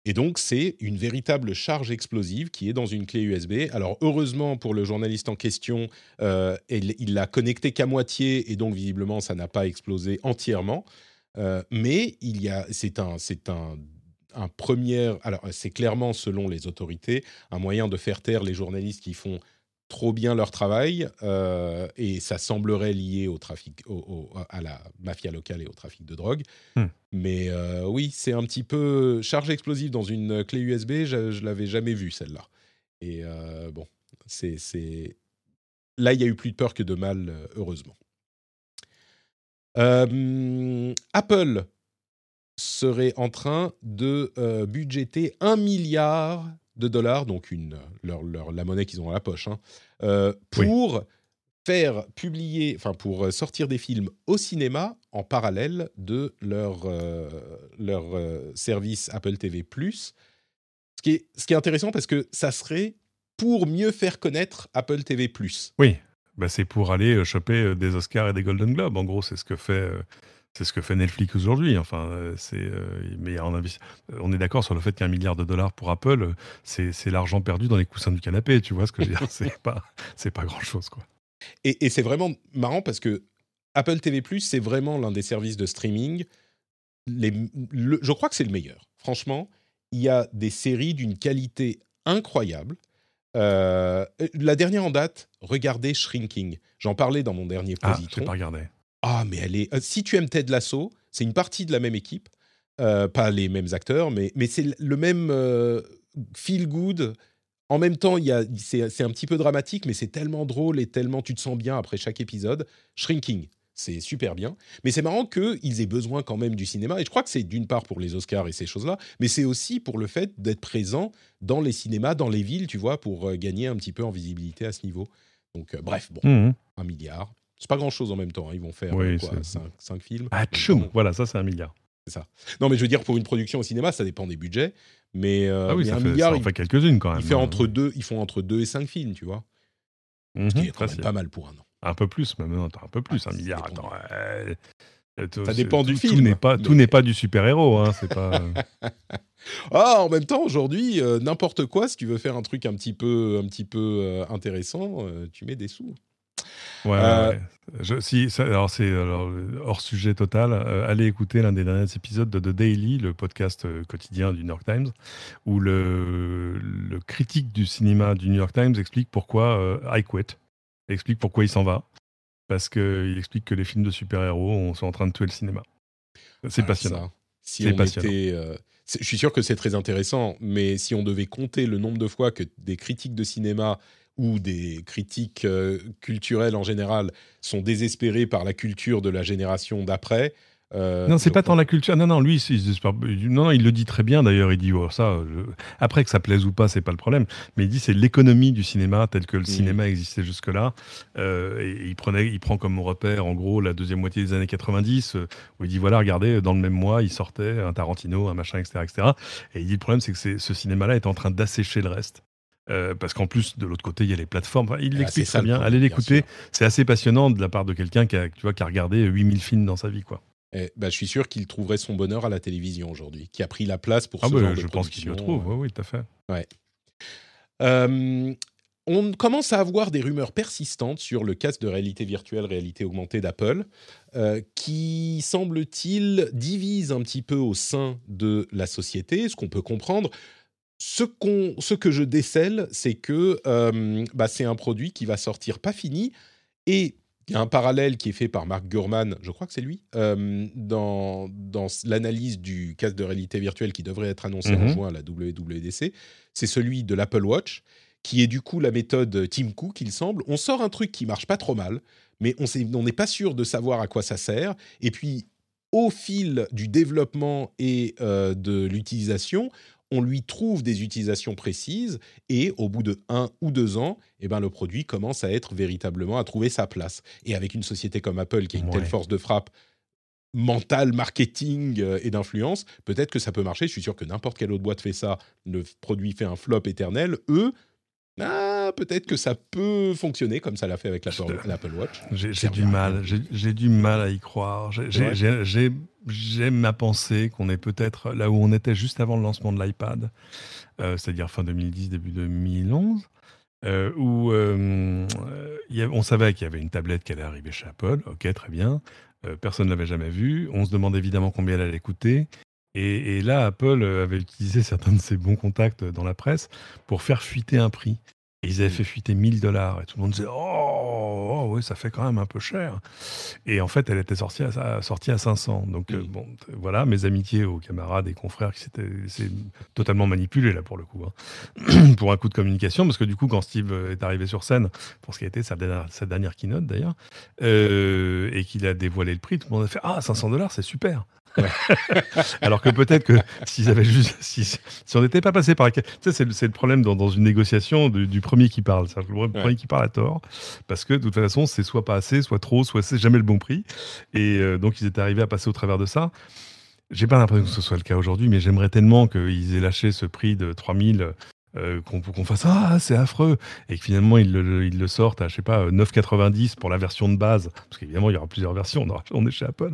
Et donc, c'est une véritable charge explosive qui est dans une clé USB. Alors, heureusement pour le journaliste en question, il l'a connecté qu'à moitié et donc, visiblement, ça n'a pas explosé entièrement. mais il y a, c'est un, c'est un un premier, alors c'est clairement selon les autorités un moyen de faire taire les journalistes qui font trop bien leur travail euh, et ça semblerait lié au trafic, à la mafia locale et au trafic de drogue. Hmm. Mais euh, oui, c'est un petit peu charge explosive dans une clé USB. Je, ne l'avais jamais vu celle-là. Et euh, bon, c'est là il y a eu plus de peur que de mal, heureusement. Apple serait en train de euh, budgéter un milliard de dollars, donc une, leur, la monnaie qu'ils ont dans la poche, hein, euh, pour faire publier, enfin pour sortir des films au cinéma en parallèle de leur, euh, leur service Apple TV+. Ce qui, est, ce qui est intéressant parce que ça serait pour mieux faire connaître Apple TV+. Oui, bah c'est pour aller choper des Oscars et des Golden Globes. En gros, c'est ce que fait c'est ce que fait Netflix aujourd'hui. Enfin, euh, c'est, euh, mais on, on est d'accord sur le fait qu'un milliard de dollars pour Apple, c'est, l'argent perdu dans les coussins du canapé. Tu vois ce que je veux dire C'est pas, c'est pas grand chose, quoi. Et, c'est vraiment marrant parce que Apple TV+, c'est vraiment l'un des services de streaming. Les, je crois que c'est le meilleur. Franchement, il y a des séries d'une qualité incroyable. Euh, la dernière en date, regardez Shrinking. J'en parlais dans mon dernier positron. Ah, je pas regardé. Ah, mais elle est. Euh, si tu aimes Ted Lasso, c'est une partie de la même équipe, euh, pas les mêmes acteurs, mais, mais c'est le même euh, feel good. En même temps, il y a, c'est, un petit peu dramatique, mais c'est tellement drôle et tellement tu te sens bien après chaque épisode. Shrinking, c'est super bien. Mais c'est marrant qu'ils aient besoin quand même du cinéma. Et je crois que c'est d'une part pour les Oscars et ces choses-là, mais c'est aussi pour le fait d'être présent dans les cinémas, dans les villes, tu vois, pour gagner un petit peu en visibilité à ce niveau. Donc, bref, bon, mmh un milliard. C'est pas grand chose en même temps. Hein. Ils vont faire 5, films. Ah, voilà, ça c'est un milliard. C'est ça. Non, mais je veux dire, pour une production au cinéma, ça dépend des budgets. Mais, euh, ah oui, ça un fait, milliard, ça en fait quelques-unes quand même. Il fait entre deux, ils font entre 2 et 5 films, tu vois. Ce qui mhm, est quand même pas mal pour un an. Un peu plus, même. un peu plus, un milliard. Attends, ça dépend du film. Tout n'est pas, pas du super-héros. Hein, c'est pas. ah, en même temps, aujourd'hui, euh, n'importe quoi, si tu veux faire un truc un petit peu, un petit peu euh, intéressant, tu mets des sous. Ouais, euh, Je, si, alors c'est hors sujet total. Euh, allez écouter l'un des derniers épisodes de The Daily, le podcast euh, quotidien du New York Times, où le, le, critique du cinéma du New York Times explique pourquoi I quit, explique pourquoi il s'en va, parce qu'il explique que les films de super-héros sont en train de tuer le cinéma. C'est ah, passionnant. si on passionnant. Était, je suis sûr que c'est très intéressant, mais si on devait compter le nombre de fois que des critiques de cinéma ou des critiques euh, culturelles en général sont désespérés par la culture de la génération d'après. Euh, non, c'est pas tant la culture. Non, non, lui, il, non, il le dit très bien d'ailleurs. Il dit oh, ça. Après que ça plaise ou pas, c'est pas le problème. Mais il dit c'est l'économie du cinéma tel que le mm. cinéma existait jusque-là. Euh, et il prenait, il prend comme repère en gros la deuxième moitié des années 90 où il dit voilà, regardez, dans le même mois, il sortait un Tarantino, un machin, etc., etc. Et il dit le problème, c'est que ce cinéma-là est en train d'assécher le reste. Euh, parce qu'en plus, de l'autre côté, il y a les plateformes. il ah, l'explique très bien. Allez l'écouter. C'est assez passionnant de la part de quelqu'un qui a, tu vois, qui a regardé 8000 films dans sa vie. quoi. Eh, bah, je suis sûr qu'il trouverait son bonheur à la télévision aujourd'hui, qui a pris la place pour ah ce bah, genre je pense qu'il le trouve, oui, oui, tout à fait. Ouais. Euh, on commence à avoir des rumeurs persistantes sur le casque de réalité virtuelle, réalité augmentée d'Apple, euh, qui, semble-t-il, divise un petit peu au sein de la société, ce qu'on peut comprendre. Ce, ce, que je décèle, c'est que euh, bah, c'est un produit qui va sortir pas fini. Et il y a un parallèle qui est fait par Mark Gurman, je crois que c'est lui, euh, dans, dans l'analyse du casque de réalité virtuelle qui devrait être annoncé en mhm. juin à la WWDC. C'est celui de l'Apple Watch, qui est du coup la méthode Tim Cook, il semble. On sort un truc qui marche pas trop mal, mais on n'est pas sûr de savoir à quoi ça sert. Et puis, au fil du développement et de l'utilisation, on lui trouve des utilisations précises et au bout de un ou deux ans, eh ben, le produit commence à être véritablement à trouver sa place. Et avec une société comme Apple qui a une telle force de frappe mentale, marketing euh, et d'influence, peut-être que ça peut marcher. Je suis sûr que n'importe quelle autre boîte fait ça, le produit fait un flop éternel. Eux, ah, peut-être que ça peut fonctionner comme ça l'a fait avec l'Apple Watch. J'ai du mal, j'ai du mal à y croire. J'aime à penser qu'on est peut-être là où on était juste avant le lancement de l'iPad, euh, c'est-à-dire fin 2010, début 2011. Euh, où euh, on savait qu'il y avait une tablette qui allait arriver chez Apple, ok, très bien. personne ne l'avait jamais vue. On se demandait évidemment combien elle allait coûter. Et, là, Apple avait utilisé certains de ses bons contacts dans la presse pour faire fuiter un prix. Et ils avaient mmh. fait fuiter 1000 dollars. Et tout le monde disait Oh, oh, oui, ça fait quand même un peu cher. Et en fait, elle était sortie à, sortie à 500. Donc, euh, mmh. bon, voilà, mes amitiés aux camarades et confrères qui s'étaient totalement manipulés, là, pour le coup, hein. pour un coup de communication. Parce que du coup, quand Steve est arrivé sur scène, pour ce qui a été sa dernière, sa dernière keynote d'ailleurs, euh, et qu'il a dévoilé le prix, tout le monde a fait Ah, 500 dollars, c'est super. Alors que peut-être que s'ils avaient juste, si, on n'était pas passé par, tu sais, c'est, le problème dans, une négociation du, premier qui parle, c'est le premier qui parle à tort, parce que de toute façon, c'est soit pas assez, soit trop, soit c'est jamais le bon prix, et euh, donc ils étaient arrivés à passer au travers de ça. J'ai pas l'impression que ce soit le cas aujourd'hui, mais j'aimerais tellement qu'ils aient lâché ce prix de 3000 euh, qu'on fasse ah c'est affreux. Et que finalement ils le, ils le, sortent à je sais pas 9,90 pour la version de base. Parce qu'évidemment il y aura plusieurs versions. On, est chez Apple.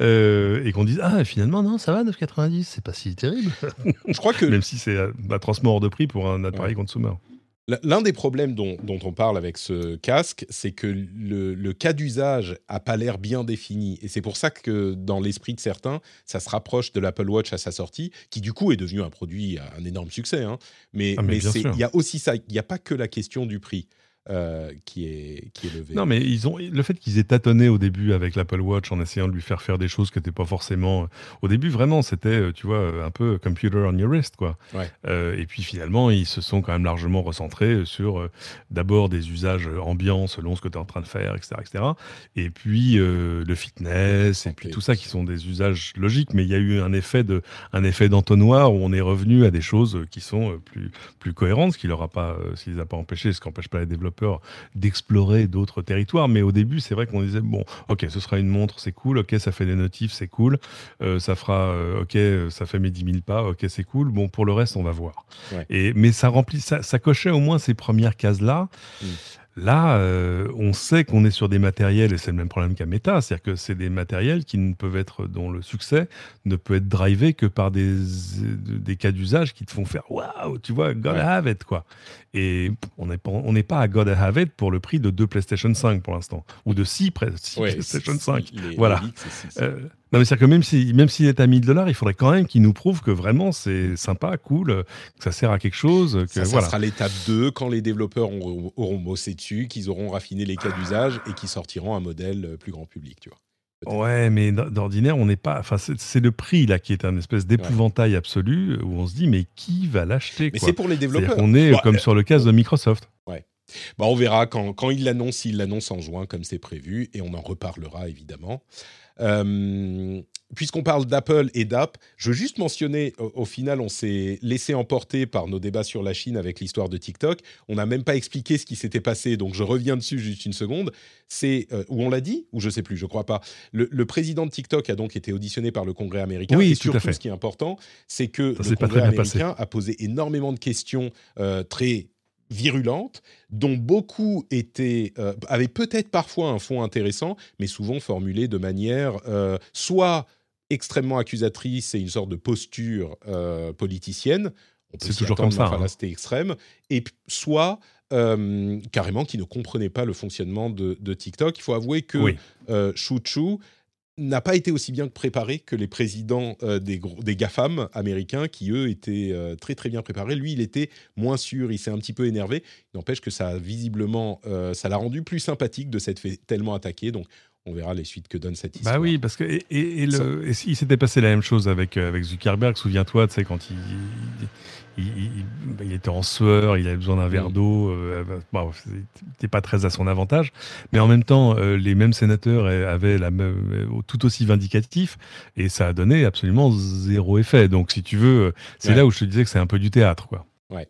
Euh, et qu'on dise ah finalement non ça va 9,90 c'est pas si terrible. Je crois que même si c'est un transport hors de prix pour un appareil ouais. consumer L'un des problèmes dont, on parle avec ce casque, c'est que le, cas d'usage n'a pas l'air bien défini. Et c'est pour ça que dans l'esprit de certains, ça se rapproche de l'Apple Watch à sa sortie, qui du coup est devenu un produit, un énorme succès. Hein. Mais ah, il y a aussi ça, il n'y a pas que la question du prix. Euh, qui, est, qui est levé. Non, mais ils ont, le fait qu'ils aient tâtonné au début avec l'Apple Watch en essayant de lui faire faire des choses qui n'étaient pas forcément. Au début, vraiment, c'était, euh, tu vois, un peu computer on your wrist, quoi. Euh, et puis finalement, ils se sont quand même largement recentrés sur d'abord des usages ambiants selon ce que tu es en train de faire, etc. etc. et puis le fitness, et puis tout ça qui sont des usages logiques. Mais il y a eu un effet, de, un effet d'entonnoir où on est revenu à des choses qui sont plus, plus cohérentes, ce qui leur a pas, ce qui les a pas empêchés, ce qui n'empêche pas les développeurs peur d'explorer d'autres territoires. Mais au début, c'est vrai qu'on disait bon, ok, ce sera une montre, c'est cool. Ok, ça fait des notifs, c'est cool. Euh, ça fera, euh, ok, ça fait mes 10 000 pas. Ok, c'est cool. Bon, pour le reste, on va voir. Et mais ça remplit, ça, ça, cochait au moins ces premières cases là. Mm. Là, euh, on sait qu'on est sur des matériels, et c'est le même problème qu'à Meta, c'est-à-dire que c'est des matériels qui ne peuvent être, dont le succès ne peut être drivé que par des, des cas d'usage qui te font faire waouh, tu vois, gotta have it, quoi. Et on n'est pas, on pas à gotta have it pour le prix de deux PlayStation 5 pour l'instant, ou de six, PlayStation 5. voilà. Non, mais c'est-à-dire que même s'il même s'il est à 1000 dollars, il faudrait quand même qu'il nous prouve que vraiment c'est sympa, cool, que ça sert à quelque chose. Que, ça, ça sera l'étape 2 quand les développeurs auront, auront bossé dessus, qu'ils auront raffiné les cas d'usage et qu'ils sortiront un modèle euh, plus grand public, tu vois. Ouais, mais d'ordinaire, on n'est pas. Enfin, c'est le prix là qui est un espèce d'épouvantail absolu où on se dit mais qui va l'acheter Mais c'est pour les développeurs. On est comme euh, sur le cas de Microsoft. Ouais. Bah, on verra quand, quand il l'annonce, il l'annonce en juin comme c'est prévu et on en reparlera évidemment. Euh, puisqu'on parle d'Apple et d'app, je veux juste mentionner, au, final, on s'est laissé emporter par nos débats sur la Chine avec l'histoire de TikTok. On n'a même pas expliqué ce qui s'était passé, donc je reviens dessus juste une seconde. C'est euh, où on l'a dit, ou je sais plus, je crois pas. Le, président de TikTok a donc été auditionné par le Congrès américain. Oui, et tout à fait. ce qui est important, c'est que le Congrès américain a posé énormément de questions euh, très virulente, dont beaucoup étaient, euh, avaient peut-être parfois un fond intéressant, mais souvent formulées de manière euh, soit extrêmement accusatrice et une sorte de posture euh, politicienne. C'est toujours comme ça. Enfin, hein. c'était extrême. Et soit carrément qui ne comprenaient pas le fonctionnement de, TikTok. Il faut avouer que oui. Chou n'a pas été aussi bien préparé que les présidents euh, des, GAFAM américains qui, eux, étaient euh, très très bien préparés. Lui, il était moins sûr, il s'est un petit peu énervé. N'empêche que ça visiblement, euh, ça l'a rendu plus sympathique de s'être fait tellement attaquer. Donc, On verra les suites que donne cette histoire. Bah oui, parce que et, et, le, il s'était passé la même chose avec avec Zuckerberg. Souviens-toi, tu sais quand il, il, était en sueur, il avait besoin d'un verre d'eau. Euh, bon, c'était pas très à son avantage, mais en même temps, euh, les mêmes sénateurs avaient la même, tout aussi vindicatif, et ça a donné absolument zéro effet. Donc, si tu veux, c'est là où je te disais que c'est un peu du théâtre, quoi. Ouais.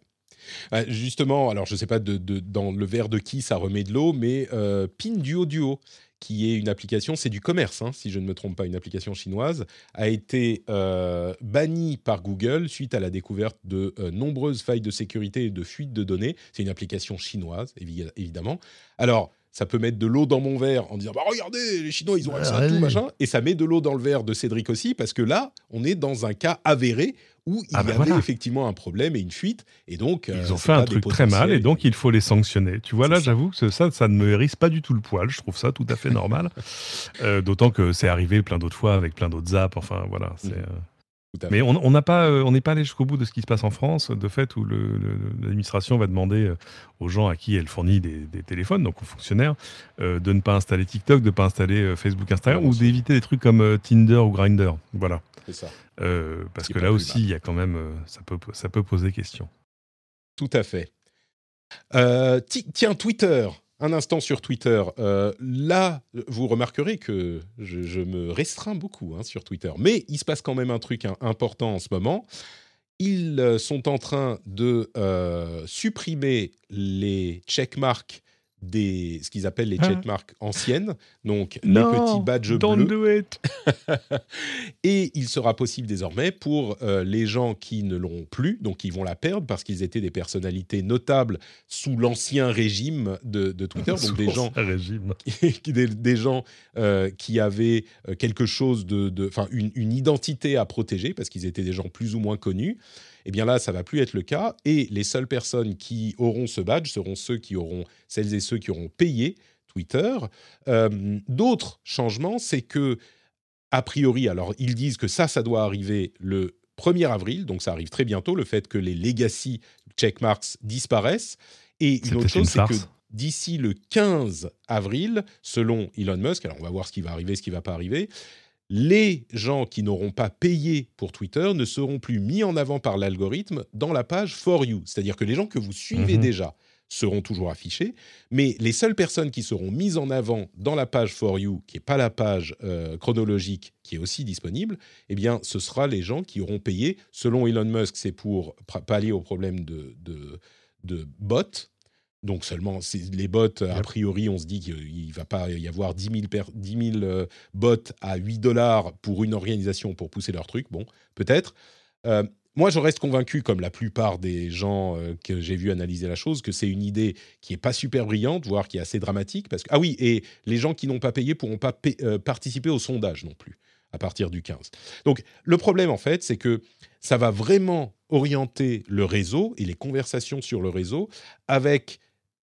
justement, alors je sais pas de, dans le verre de qui ça remet de l'eau, mais euh, Pin Duo Duo qui est une application, c'est du commerce, hein, si je ne me trompe pas, une application chinoise, a été euh, bannie par Google suite à la découverte de euh, nombreuses failles de sécurité et de fuites de données. C'est une application chinoise, évidemment. Alors, ça peut mettre de l'eau dans mon verre en disant bah regardez les Chinois ils ont accès à tout machin et ça met de l'eau dans le verre de Cédric aussi parce que là on est dans un cas avéré où il ah y bah avait effectivement un problème et une fuite et donc ils euh, ont fait un truc très mal et donc il faut les sanctionner. Tu vois là j'avoue que ça ça ne me hérisse pas du tout le poil. Je trouve ça tout à fait normal. Euh, d'autant que c'est arrivé plein d'autres fois avec plein d'autres apps enfin voilà c'est mmh. Mais on n'a pas, euh, on n'est pas allé jusqu'au bout de ce qui se passe en France, de fait où l'administration va demander euh, aux gens à qui elle fournit des, téléphones, donc aux fonctionnaires, euh, de ne pas installer TikTok, de ne pas installer Facebook, Instagram, ou d'éviter des trucs comme Tinder ou Grindr. Voilà. C'est ça. parce que là aussi, il y a quand même, ça peut, ça peut poser question. Tout à fait. tiens, Twitter un instant sur Twitter. Euh, là, vous remarquerez que je, me restreins beaucoup hein, sur Twitter. Mais il se passe quand même un truc important en ce moment. Ils euh, sont en train de euh, supprimer les checkmarks des, ce qu'ils appellent les checkmarks ah. anciennes, donc les petits badges don't bleus. Do it. et il sera possible désormais pour euh, les gens qui ne l'auront plus, donc qui vont la perdre parce qu'ils étaient des personnalités notables sous l'ancien régime de, Twitter, donc des gens, des, des, gens euh, qui avaient euh, quelque chose de, enfin une, une identité à protéger parce qu'ils étaient des gens plus ou moins connus. Eh bien là, ça va plus être le cas. Et les seules personnes qui auront ce badge seront ceux qui auront, celles et ceux qui auront payé Twitter. Euh, d'autres changements, c'est que, a priori, alors ils disent que ça, ça doit arriver le 1er avril, donc ça arrive très bientôt, le fait que les legacy checkmarks disparaissent. Et une autre chose, c'est que d'ici le 15 avril, selon Elon Musk, alors on va voir ce qui va arriver, ce qui ne va pas arriver, les gens qui n'auront pas payé pour Twitter ne seront plus mis en avant par l'algorithme dans la page For You. C'est-à-dire que les gens que vous suivez mhm. déjà seront toujours affichés, mais les seules personnes qui seront mises en avant dans la page For You, qui n'est pas la page euh, chronologique qui est aussi disponible, eh bien, ce sera les gens qui auront payé. Selon Elon Musk, c'est pour pallier au problème de, de, de bots, donc seulement les bots, a priori, on se dit qu'il ne va pas y avoir 10 000, euh, bots à 8 dollars pour une organisation pour pousser leur truc. Bon, peut-être. Euh, moi, je reste convaincu, comme la plupart des gens euh, que j'ai vu analyser la chose, que c'est une idée qui est pas super brillante, voire qui est assez dramatique. Parce que ah oui, et les gens qui n'ont pas payé pourront pas participer au sondage non plus à partir du 15. Donc le problème en fait, c'est que ça va vraiment orienter le réseau et les conversations sur le réseau avec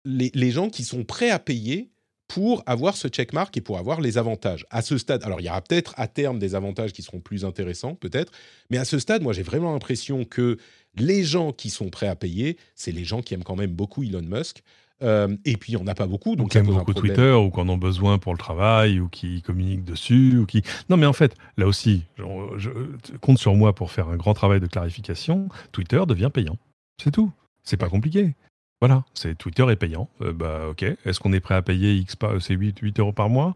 les, gens qui sont prêts à payer pour avoir ce checkmark et pour avoir les avantages. À ce stade, alors il y aura peut-être à terme des avantages qui seront plus intéressants, peut-être, mais à ce stade, moi j'ai vraiment l'impression que les gens qui sont prêts à payer, c'est les gens qui aiment quand même beaucoup Elon Musk. Euh, et puis, on n'a pas beaucoup. Donc, qui aiment beaucoup Twitter ou qui en ont besoin pour le travail ou qui communiquent dessus. ou qui. Non, mais en fait, là aussi, je compte sur moi pour faire un grand travail de clarification. Twitter devient payant. C'est tout. C'est pas compliqué. Voilà, c'est Twitter est payant. Euh, bah ok. Est-ce qu'on est prêt à payer X c'est 8, 8 euros par mois?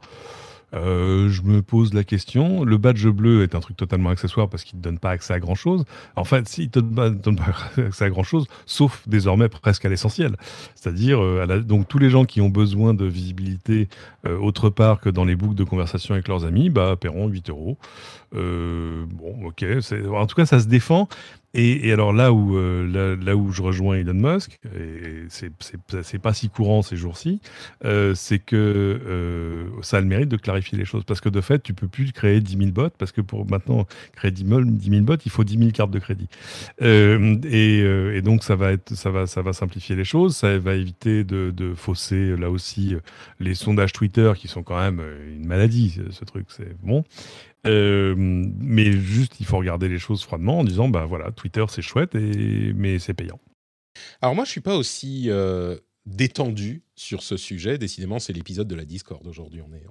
Euh, je me pose la question. Le badge bleu est un truc totalement accessoire parce qu'il ne donne pas accès à grand chose. En fait, s'il ne donne, pas accès à grand chose, sauf désormais presque à l'essentiel. C'est-à-dire, euh, donc tous les gens qui ont besoin de visibilité autre part que dans les boucles de conversation avec leurs amis, bah, paieront 8 euros. Bon, ok. En tout cas, ça se défend. Et, alors là où, euh, là, où je rejoins Elon Musk, et c'est pas si courant ces jours-ci, euh, c'est que euh, ça a le mérite de clarifier les choses. Parce que de fait, tu peux plus créer 10 000 bots, parce que pour maintenant créer 10 000, 10 bots, il faut 10 000 cartes de crédit. Et, donc ça va, être, ça, va, ça va simplifier les choses, ça va éviter de, de fausser là aussi les sondages Twitter qui sont quand même une maladie, ce truc, c'est bon. Euh, mais juste, il faut regarder les choses froidement en disant, bah voilà, Twitter c'est chouette, et... mais c'est payant. Alors moi, je suis pas aussi euh, détendu sur ce sujet. Décidément, c'est l'épisode de la Discord aujourd'hui. On est,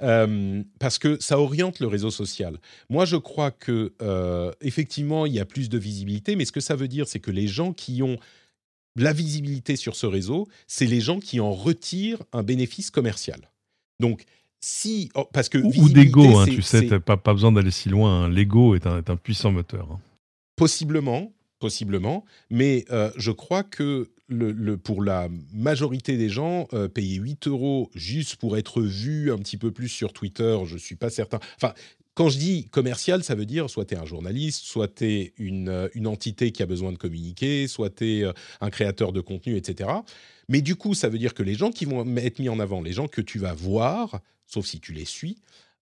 on parce que ça oriente le réseau social. Moi, je crois que effectivement, il y a plus de visibilité, mais ce que ça veut dire, c'est que les gens qui ont la visibilité sur ce réseau, c'est les gens qui en retirent un bénéfice commercial. Donc, si, oh, parce que ou, d'ego, hein, tu sais, pas, pas besoin d'aller si loin. Hein. L'ego est un, est un, puissant moteur. Hein. Possiblement, possiblement, mais euh, je crois que le, pour la majorité des gens, euh, payer 8 euros juste pour être vu un petit peu plus sur Twitter, je suis pas certain. Enfin, quand je dis commercial, ça veut dire soit tu es un journaliste, soit tu es une, euh, une, entité qui a besoin de communiquer, soit tu es un créateur de contenu, etc. Mais du coup, ça veut dire que les gens qui vont être mis en avant, les gens que tu vas voir, sauf si tu les suis,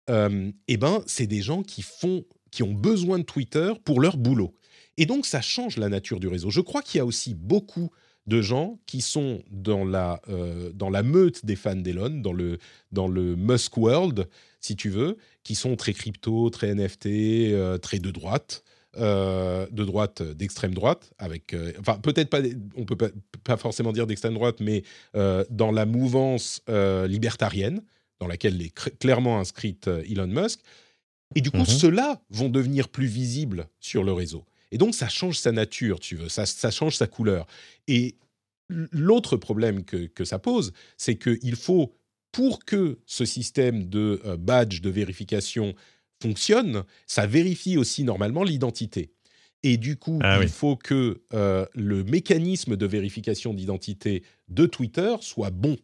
euh, eh ben, c'est des gens qui, font, qui ont besoin de Twitter pour leur boulot. Et donc, ça change la nature du réseau. Je crois qu'il y a aussi beaucoup de gens qui sont dans la, euh, dans la meute des fans d'Elon, dans le, dans le Musk World, si tu veux, qui sont très crypto, très NFT, euh, très de droite, euh, de droite, d'extrême droite, avec, euh, enfin peut-être pas, on peut pas, forcément dire d'extrême droite, mais dans la mouvance libertarienne, dans laquelle est clairement inscrite Elon Musk. Et du coup, mhm. ceux-là vont devenir plus visibles sur le réseau. Et donc, ça change sa nature, tu veux, ça, ça change sa couleur. Et l'autre problème que, que, ça pose, c'est qu'il faut, pour que ce système de badge de vérification fonctionne, ça vérifie aussi normalement l'identité. Et du coup, ah il faut que euh, le mécanisme de vérification d'identité de Twitter soit bon.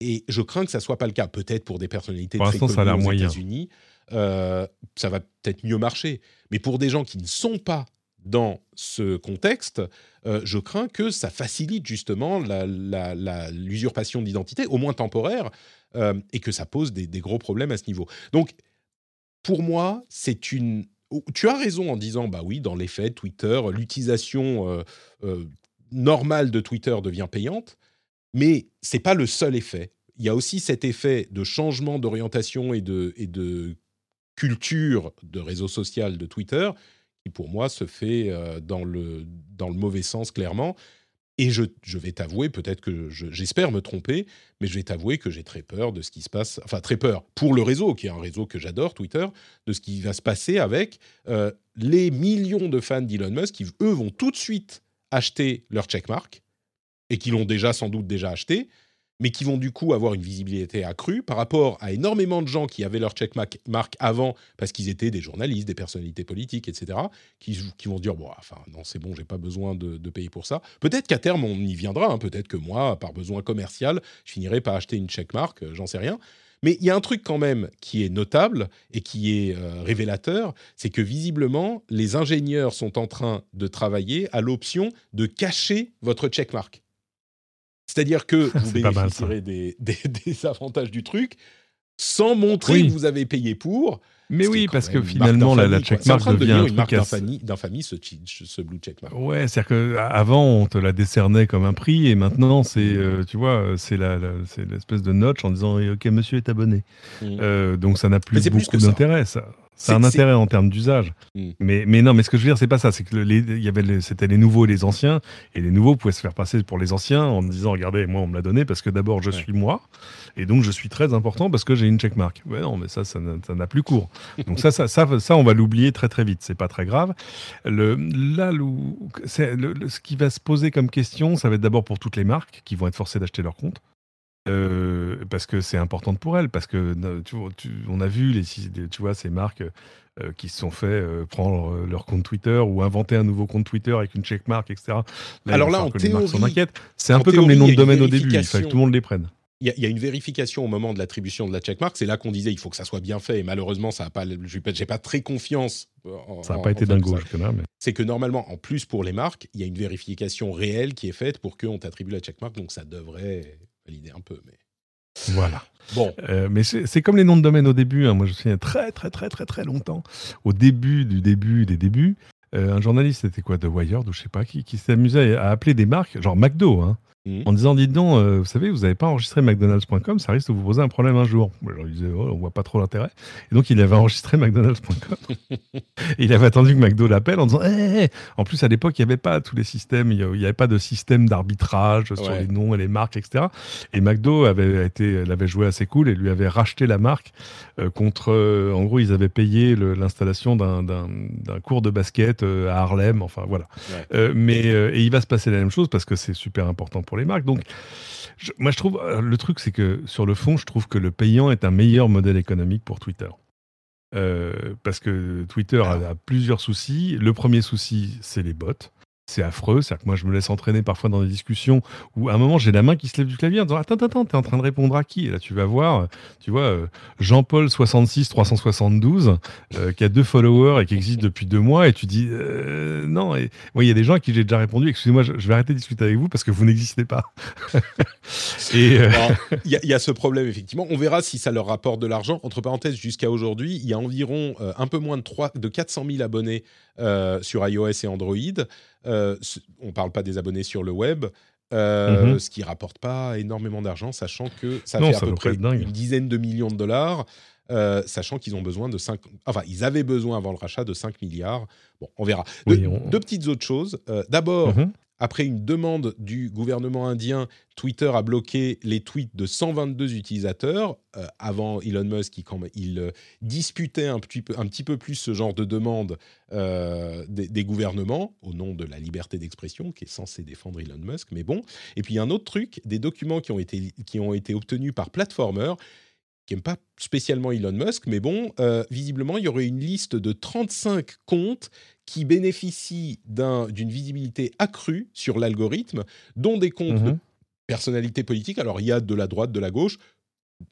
Et je crains que ça soit pas le cas. Peut-être pour des personnalités très connues aux États-Unis, euh, ça va peut-être mieux marcher. Mais pour des gens qui ne sont pas dans ce contexte, euh, je crains que ça facilite justement l'usurpation d'identité, au moins temporaire, et que ça pose des, des, gros problèmes à ce niveau. Donc, pour moi, c'est une. Tu as raison en disant, bah oui, dans les faits, Twitter, l'utilisation euh, euh, normale de Twitter devient payante, mais c'est pas le seul effet. Il y a aussi cet effet de changement d'orientation et de, culture de réseau social de Twitter qui, pour moi, se fait euh, dans, le, dans le mauvais sens, clairement. Et je, vais t'avouer, peut-être que j'espère me tromper, mais je vais t'avouer que j'ai très peur de ce qui se passe, enfin très peur pour le réseau, qui est un réseau que j'adore, Twitter, de ce qui va se passer avec euh, les millions de fans d'Elon Musk qui, eux, vont tout de suite acheter leur checkmark, et qui l'ont déjà sans doute déjà acheté, mais qui vont du coup avoir une visibilité accrue par rapport à énormément de gens qui avaient leur checkmark avant parce qu'ils étaient des journalistes, des personnalités politiques, etc., qui, vont se dire bon, enfin non, c'est bon, j'ai pas besoin de, payer pour ça. Peut-être qu'à terme on y viendra. Hein. Peut-être que moi, par besoin commercial, je finirai par acheter une checkmark. Euh, j'en sais rien. Mais il y a un truc quand même qui est notable et qui est euh, révélateur, c'est que visiblement, les ingénieurs sont en train de travailler à l'option de cacher votre checkmark. C'est-à-dire que vous bénéficierez des, des, avantages du truc sans montrer que vous avez payé pour. Mais oui, parce que finalement, la, la checkmark devient de une marque d'infamie, ce, ce, blue checkmark. Ouais, c'est-à-dire qu'avant, on te la décernait comme un prix, et maintenant, c'est, euh, tu vois, c'est la, l'espèce de notch en disant, OK, monsieur est abonné. Mmh. Euh, donc, ça n'a plus beaucoup d'intérêt, ça. C'est un intérêt en termes d'usage. Hmm. Mais, mais non, mais ce que je veux dire, c'est pas ça. C'est que les, y avait c'était les nouveaux et les anciens. Et les nouveaux pouvaient se faire passer pour les anciens en disant Regardez, moi, on me l'a donné parce que d'abord, je suis moi. Et donc, je suis très important parce que j'ai une checkmark. Ouais, non, mais ça, ça n'a plus cours. Donc, ça, ça, ça, ça, on va l'oublier très, très vite. C'est pas très grave. Le, là, le, ce qui va se poser comme question, ça va être d'abord pour toutes les marques qui vont être forcées d'acheter leur compte. Euh, parce que c'est important pour elles, parce que tu, on a vu les, tu vois, ces marques euh, qui se sont fait euh, prendre leur compte Twitter ou inventer un nouveau compte Twitter avec une checkmark, etc. Alors là, en théorie, c'est un peu comme les noms de domaine au début, il faut que tout le monde les prenne. Il y, a une vérification au moment de l'attribution de la checkmark. C'est là qu'on disait il faut que ça soit bien fait. Et malheureusement, ça a pas. J'ai pas, pas très confiance. ça n'a pas été dingo. Mais... C'est que normalement, en plus pour les marques, il y a une vérification réelle qui est faite pour qu'on t'attribue la checkmark. Donc ça devrait valider un peu. Mais... Voilà. Bon. Euh, mais c'est comme les noms de domaine au début. Hein. Moi, je me souviens très, très, très, très, très longtemps, au début du début des débuts, euh, un journaliste, c'était quoi, The Wired ou je sais pas qui, qui s'amusait à appeler des marques, genre McDo, hein, Mmh. en disant Dites donc, euh, vous savez, vous n'avez pas enregistré McDonald's.com, ça risque de vous poser un problème un jour. Alors il disait oh, On voit pas trop l'intérêt. Et donc il avait enregistré McDonald's.com. et il avait attendu que McDo l'appelle en disant eh, eh, En plus, à l'époque, il n'y avait pas tous les systèmes, il n'y avait pas de système d'arbitrage sur les noms et les marques, etc. Et McDo avait été, l'avait joué assez cool et lui avait racheté la marque euh, contre. Euh, en gros, ils avaient payé l'installation d'un cours de basket à Harlem. Enfin, voilà. mais et il va se passer la même chose parce que c'est super important pour les marques. Donc, moi, je trouve, euh, le truc, c'est que sur le fond, je trouve que le payant est un meilleur modèle économique pour Twitter. Euh, parce que Twitter a, plusieurs soucis. Le premier souci, c'est les bots c'est affreux. C'est-à-dire que moi, je me laisse entraîner parfois dans des discussions où, à un moment, j'ai la main qui se lève du clavier en disant Attends, attends, t'es en train de répondre à qui? Et là, tu vas voir, tu vois, euh, Jean-Paul 66 372, euh, qui a deux followers et qui existe depuis deux mois, et tu dis euh, Non. Et il y a des gens à qui j'ai déjà répondu Excusez-moi, je, vais arrêter de discuter avec vous parce que vous n'existez pas. et il y, a ce problème, effectivement. On verra si ça leur rapporte de l'argent. Entre parenthèses, jusqu'à aujourd'hui, il y a environ un peu moins de, 3, de 400 000 abonnés sur iOS et Android. Euh, on ne parle pas des abonnés sur le web, euh, mhm. ce qui rapporte pas énormément d'argent, sachant que ça fait à peu près une dizaine de millions de dollars. Euh, sachant qu'ils ont besoin de 5... Enfin, ils avaient besoin avant le rachat de 5 milliards. Bon, on verra. Deux petites autres choses. D'abord, mhm. Après une demande du gouvernement indien, Twitter a bloqué les tweets de 122 utilisateurs. Euh, avant Elon Musk, il, euh, disputait un petit, peu, plus ce genre de demande euh, des, gouvernements au nom de la liberté d'expression qui est censée défendre Elon Musk. Mais bon. Et puis un autre truc, des documents qui ont été, qui ont été obtenus par Platformer qui n'aime pas spécialement Elon Musk, mais bon, visiblement, il y aurait une liste de 35 comptes qui bénéficient d'une visibilité accrue sur l'algorithme, dont des comptes de mhm. personnalités politiques. Alors, il y a de la droite, de la gauche.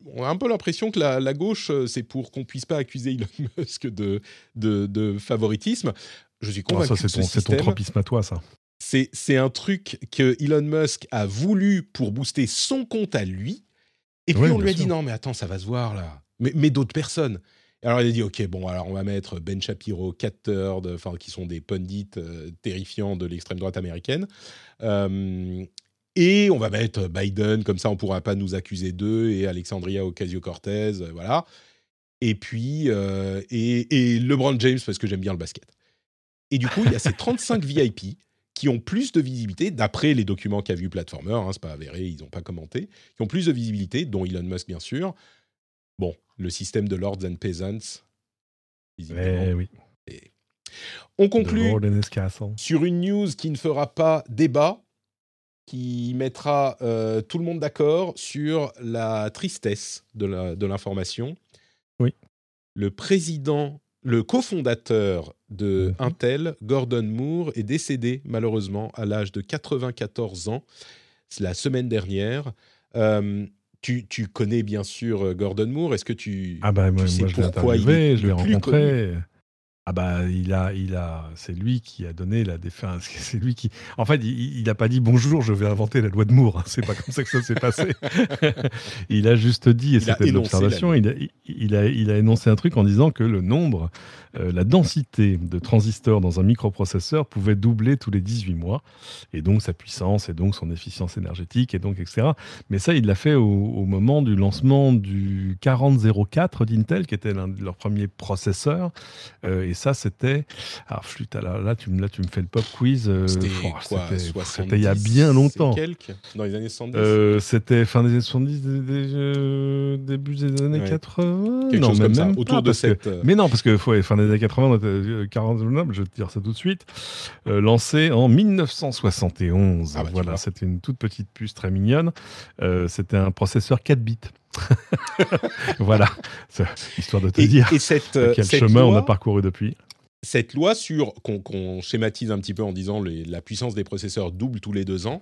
On a un peu l'impression que la, gauche, euh, c'est pour qu'on puisse pas accuser Elon Musk de, de, favoritisme. Je suis ah, convaincu. ça, c'est ton, tropisme à toi, ça. C'est un truc que Elon Musk a voulu pour booster son compte à lui. Et puis on lui a dit non, mais attends, ça va se voir là. Mais, mais d'autres personnes. Alors il a dit ok bon alors on va mettre Ben Shapiro, Cat Turd, enfin qui sont des pundits euh, terrifiants de l'extrême droite américaine. Euh, et on va mettre Biden, comme ça on ne pourra pas nous accuser d'eux, et Alexandria Ocasio-Cortez, euh, voilà. Et puis, et, LeBron James, parce que j'aime bien le basket. Et du coup, il y a ces 35 VIP qui ont plus de visibilité, d'après les documents qu'a vu Platformer, hein, c'est pas avéré, ils n'ont pas commenté, qui ont plus de visibilité, dont Elon Musk bien sûr, Bon, le système de Lords and Peasants. Eh oui. On conclut sur une news qui ne fera pas débat, qui mettra euh, tout le monde d'accord sur la tristesse de l'information. oui. Le président, le cofondateur de mhm. Intel, Gordon Moore, est décédé malheureusement à l'âge de 94 ans la semaine dernière. Euh, tu, tu, connais bien sûr Gordon Moore. Est-ce que tu, ah bah, moi, sais pourquoi il est je l'ai rencontré. Ah bah il a, il a, c'est lui qui a donné la défense. C'est lui qui, en fait, il n'a pas dit bonjour, je vais inventer la loi de Moore. Hein. C'est pas comme ça que ça s'est passé. il a juste dit, et c'était l'observation, il a, il, a, il a énoncé un truc en disant que le nombre, euh, la densité de transistors dans un microprocesseur pouvait doubler tous les 18 mois, et donc sa puissance, et donc son efficience énergétique, et donc etc. Mais ça, il l'a fait au, moment du lancement du 4004 d'Intel, qui était l'un de leurs premiers processeurs. Euh, et ça, c'était. Alors, flûte, là, là, tu, là, tu me fais le pop quiz. Euh, c'était C'était il y a bien longtemps. Dans les années 70 euh, C'était fin des années 70, euh, début des années 80 Quelque non, chose même, comme ça, autour de cette. Mais non, parce que fin des années 80, 40, je vais te dire ça tout de suite. lancé en 1971. Ah bah, voilà, c'était une toute petite puce très mignonne. c'était un processeur 4 bits. voilà, histoire de te dire et cette, quel chemin on a parcouru depuis. Cette loi sur qu'on schématise un petit peu en disant la puissance des processeurs double tous les deux ans,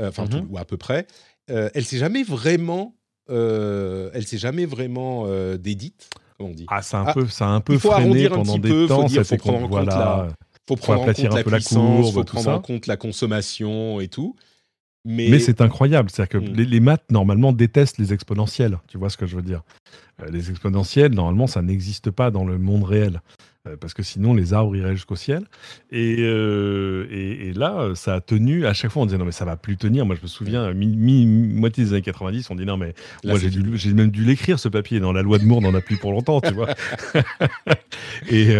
euh, enfin mhm. ou à peu près, euh, elle s'est jamais vraiment, euh, elle s'est jamais vraiment dédite, on dit. Ah, c'est un ah, peu, ça a un peu freiné pendant des peu, temps. Faut, faut prendre en compte la, faut prendre en compte la puissance, faut prendre en compte la consommation et tout. Mais, c'est incroyable, c'est-à-dire que hmm. les, maths normalement détestent les exponentielles, tu vois ce que je veux dire. Euh, les exponentielles, normalement, ça n'existe pas dans le monde réel. Parce que sinon les arbres iraient jusqu'au ciel. Et, et, là, ça a tenu. À chaque fois, on disait non, mais ça va plus tenir. Moi, je me souviens, mi, moitié des années 90, on dit non, mais moi, j'ai même dû l'écrire ce papier. Dans la loi de Moore, n'en a plus pour longtemps, tu vois. et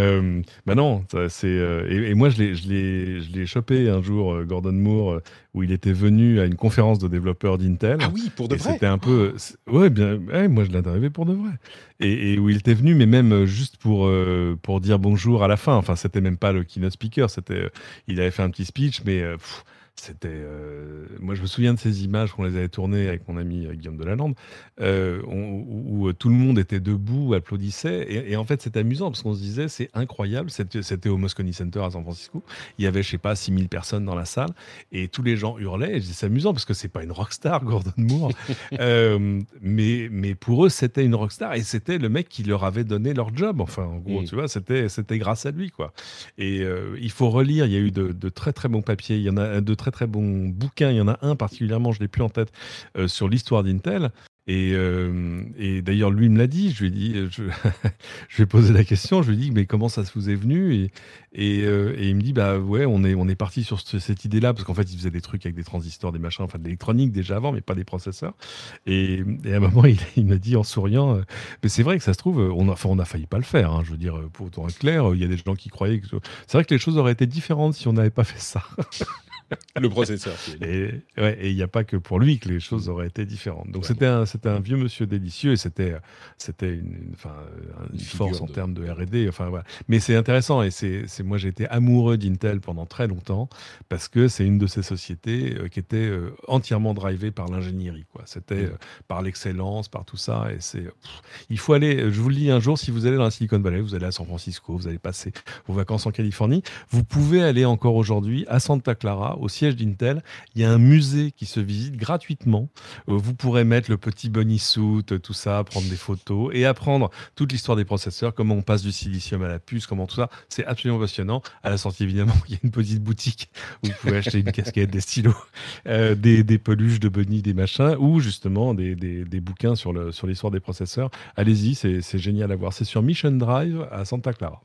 ben non, c'est. Et, moi, je l'ai chopé un jour, Gordon Moore, où il était venu à une conférence de développeurs d'Intel. Ah oui, pour de vrai. C'était un peu. Ouais, bien. moi, je l'ai arrivé pour de vrai. Et, où il était venu, mais même juste pour, euh, pour dire bonjour à la fin. Enfin, c'était même pas le keynote speaker. C'était, euh, il avait fait un petit speech, mais. Euh, c'était, euh, moi, je me souviens de ces images qu'on les avait tournées avec mon ami euh, Guillaume Delalande, euh, où, où, tout le monde était debout, applaudissait. Et, en fait, c'était amusant parce qu'on se disait, c'est incroyable. C'était au Moscone Center à San Francisco. Il y avait, je sais pas, 6000 personnes dans la salle et tous les gens hurlaient. Et c'est amusant parce que c'est pas une rockstar, Gordon Moore. mais, mais pour eux, c'était une rockstar et c'était le mec qui leur avait donné leur job. Enfin, en gros, mm. tu vois, c'était grâce à lui, quoi. Et il faut relire. Il y a eu de, de, très, très bons papiers. Il y en a de très très bon bouquin. Il y en a un particulièrement, je l'ai plus en tête, euh, sur l'histoire d'Intel. Et, euh, et d'ailleurs, lui me l'a dit. Je lui ai euh, je, je lui posé la question. Je lui ai dit, mais comment ça vous est venu? Et, il me dit, bah ouais, on est, parti sur cette idée-là parce qu'en fait, il faisait des trucs avec des transistors, des machins, enfin de l'électronique déjà avant, mais pas des processeurs. Et, à un moment, il, m'a dit en souriant, mais c'est vrai que ça se trouve, on a, failli pas le faire. Hein, je veux dire, pour être clair, il y a des gens qui croyaient que c'est vrai que les choses auraient été différentes si on n'avait pas fait ça. le processeur. Et il n'y a pas que pour lui que les choses auraient été différentes. Donc c'était un, un vieux monsieur délicieux et c'était une, force en termes de R&D. Enfin, voilà. Mais c'est intéressant et c'est moi j'ai été amoureux d'Intel pendant très longtemps parce que c'est une de ces sociétés euh, qui était euh, entièrement drivée par l'ingénierie. C'était mm. euh, par l'excellence, par tout ça. Et c'est il faut aller, je vous le dis un jour, si vous allez dans la Silicon Valley, vous allez à San Francisco, vous allez passer vos vacances en Californie, vous pouvez aller encore aujourd'hui à Santa Clara au siège d'Intel, il y a un musée qui se visite gratuitement. Euh, vous pourrez mettre le petit bunny suit, tout ça, prendre des photos et apprendre toute l'histoire des processeurs, comment on passe du silicium à la puce, comment tout ça. C'est absolument passionnant. À la sortie, évidemment, il y a une petite boutique où vous pouvez acheter une casquette, des stylos, euh, des, peluches de bunny, des machins, ou justement des, bouquins sur l'histoire des processeurs. Allez-y, c'est génial à voir. C'est sur Mission Drive à Santa Clara.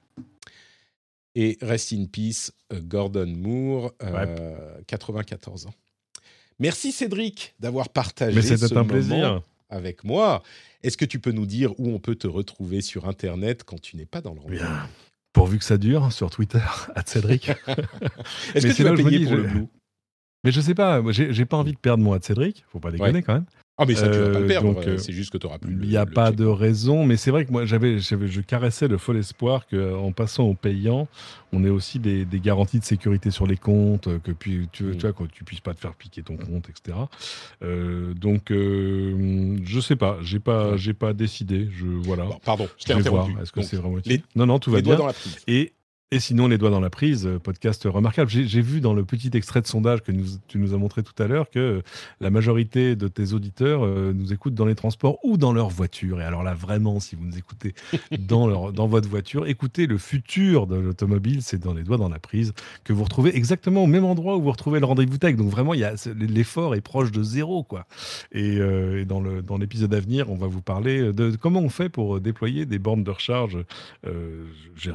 Et rest in peace, euh, Gordon Moore, 94 euh, ans. Merci Cédric d'avoir partagé ce un moment plaisir. avec moi. Est-ce que tu peux nous dire où on peut te retrouver sur Internet quand tu n'es pas dans le Bien. Pourvu que ça dure, sur Twitter, à Cédric. Est-ce que tu vas payer pour le Blue? Mais je sais pas, j'ai pas envie de perdre moi à Cédric, faut pas déconner quand même. Ah, mais ça, tu vas pas le euh, perdre. Euh, c'est juste que tu auras plus. Il n'y a pas de raison, mais c'est vrai que moi, j'avais, je caressais le fol espoir qu'en passant au payant, on ait aussi des, garanties de sécurité sur les comptes, que puis, tu, mm. tu vois, que tu puisses pas te faire piquer ton compte, etc. Euh, donc, euh, je sais pas, j'ai pas, j'ai pas décidé. Je voilà. pardon, je t'ai interrompu. Est-ce que c'est vraiment Non, non, tout va bien. Dans la et et sinon, Les Doigts dans la prise, euh, podcast remarquable. J'ai vu dans le petit extrait de sondage que tu nous as montré tout à l'heure que la majorité de tes auditeurs euh, nous écoutent dans les transports ou dans leur voiture. Et alors là, vraiment, si vous nous écoutez dans, leur, dans votre voiture, écoutez, le futur de l'automobile, c'est dans Les Doigts dans la prise, que vous retrouvez exactement au même endroit où vous retrouvez le rendez-vous tech. Donc vraiment, l'effort est proche de zéro. quoi. Et, euh, et dans l'épisode à venir, on va vous parler de comment on fait pour déployer des bornes de recharge euh,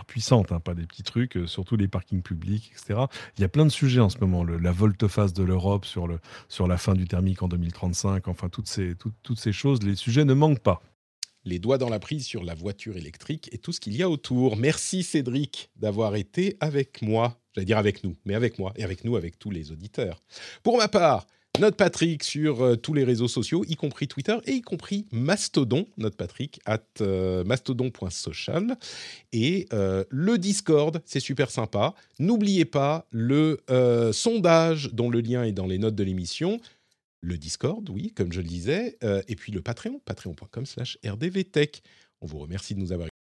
puissantes, hein, pas des petits trucs, euh, surtout les parkings publics, etc. Il y a plein de sujets en ce moment. la volte-face de l'Europe sur, le, sur la fin du thermique en 2035, enfin, toutes ces, toutes ces choses, les sujets ne manquent pas les doigts dans la prise sur la voiture électrique et tout ce qu'il y a autour. Merci Cédric d'avoir été avec moi, j'allais dire avec nous, mais avec moi et avec nous, avec tous les auditeurs. Pour ma part, notre Patrick sur euh, tous les réseaux sociaux, y compris Twitter et y compris Mastodon, notre Patrick, at euh, mastodon.social. Et euh, le Discord, c'est super sympa. N'oubliez pas le sondage dont le lien est dans les notes de l'émission. Le Discord, oui, comme je le disais. et puis le Patreon, patreon.com slash rdvtech. On vous remercie de nous avoir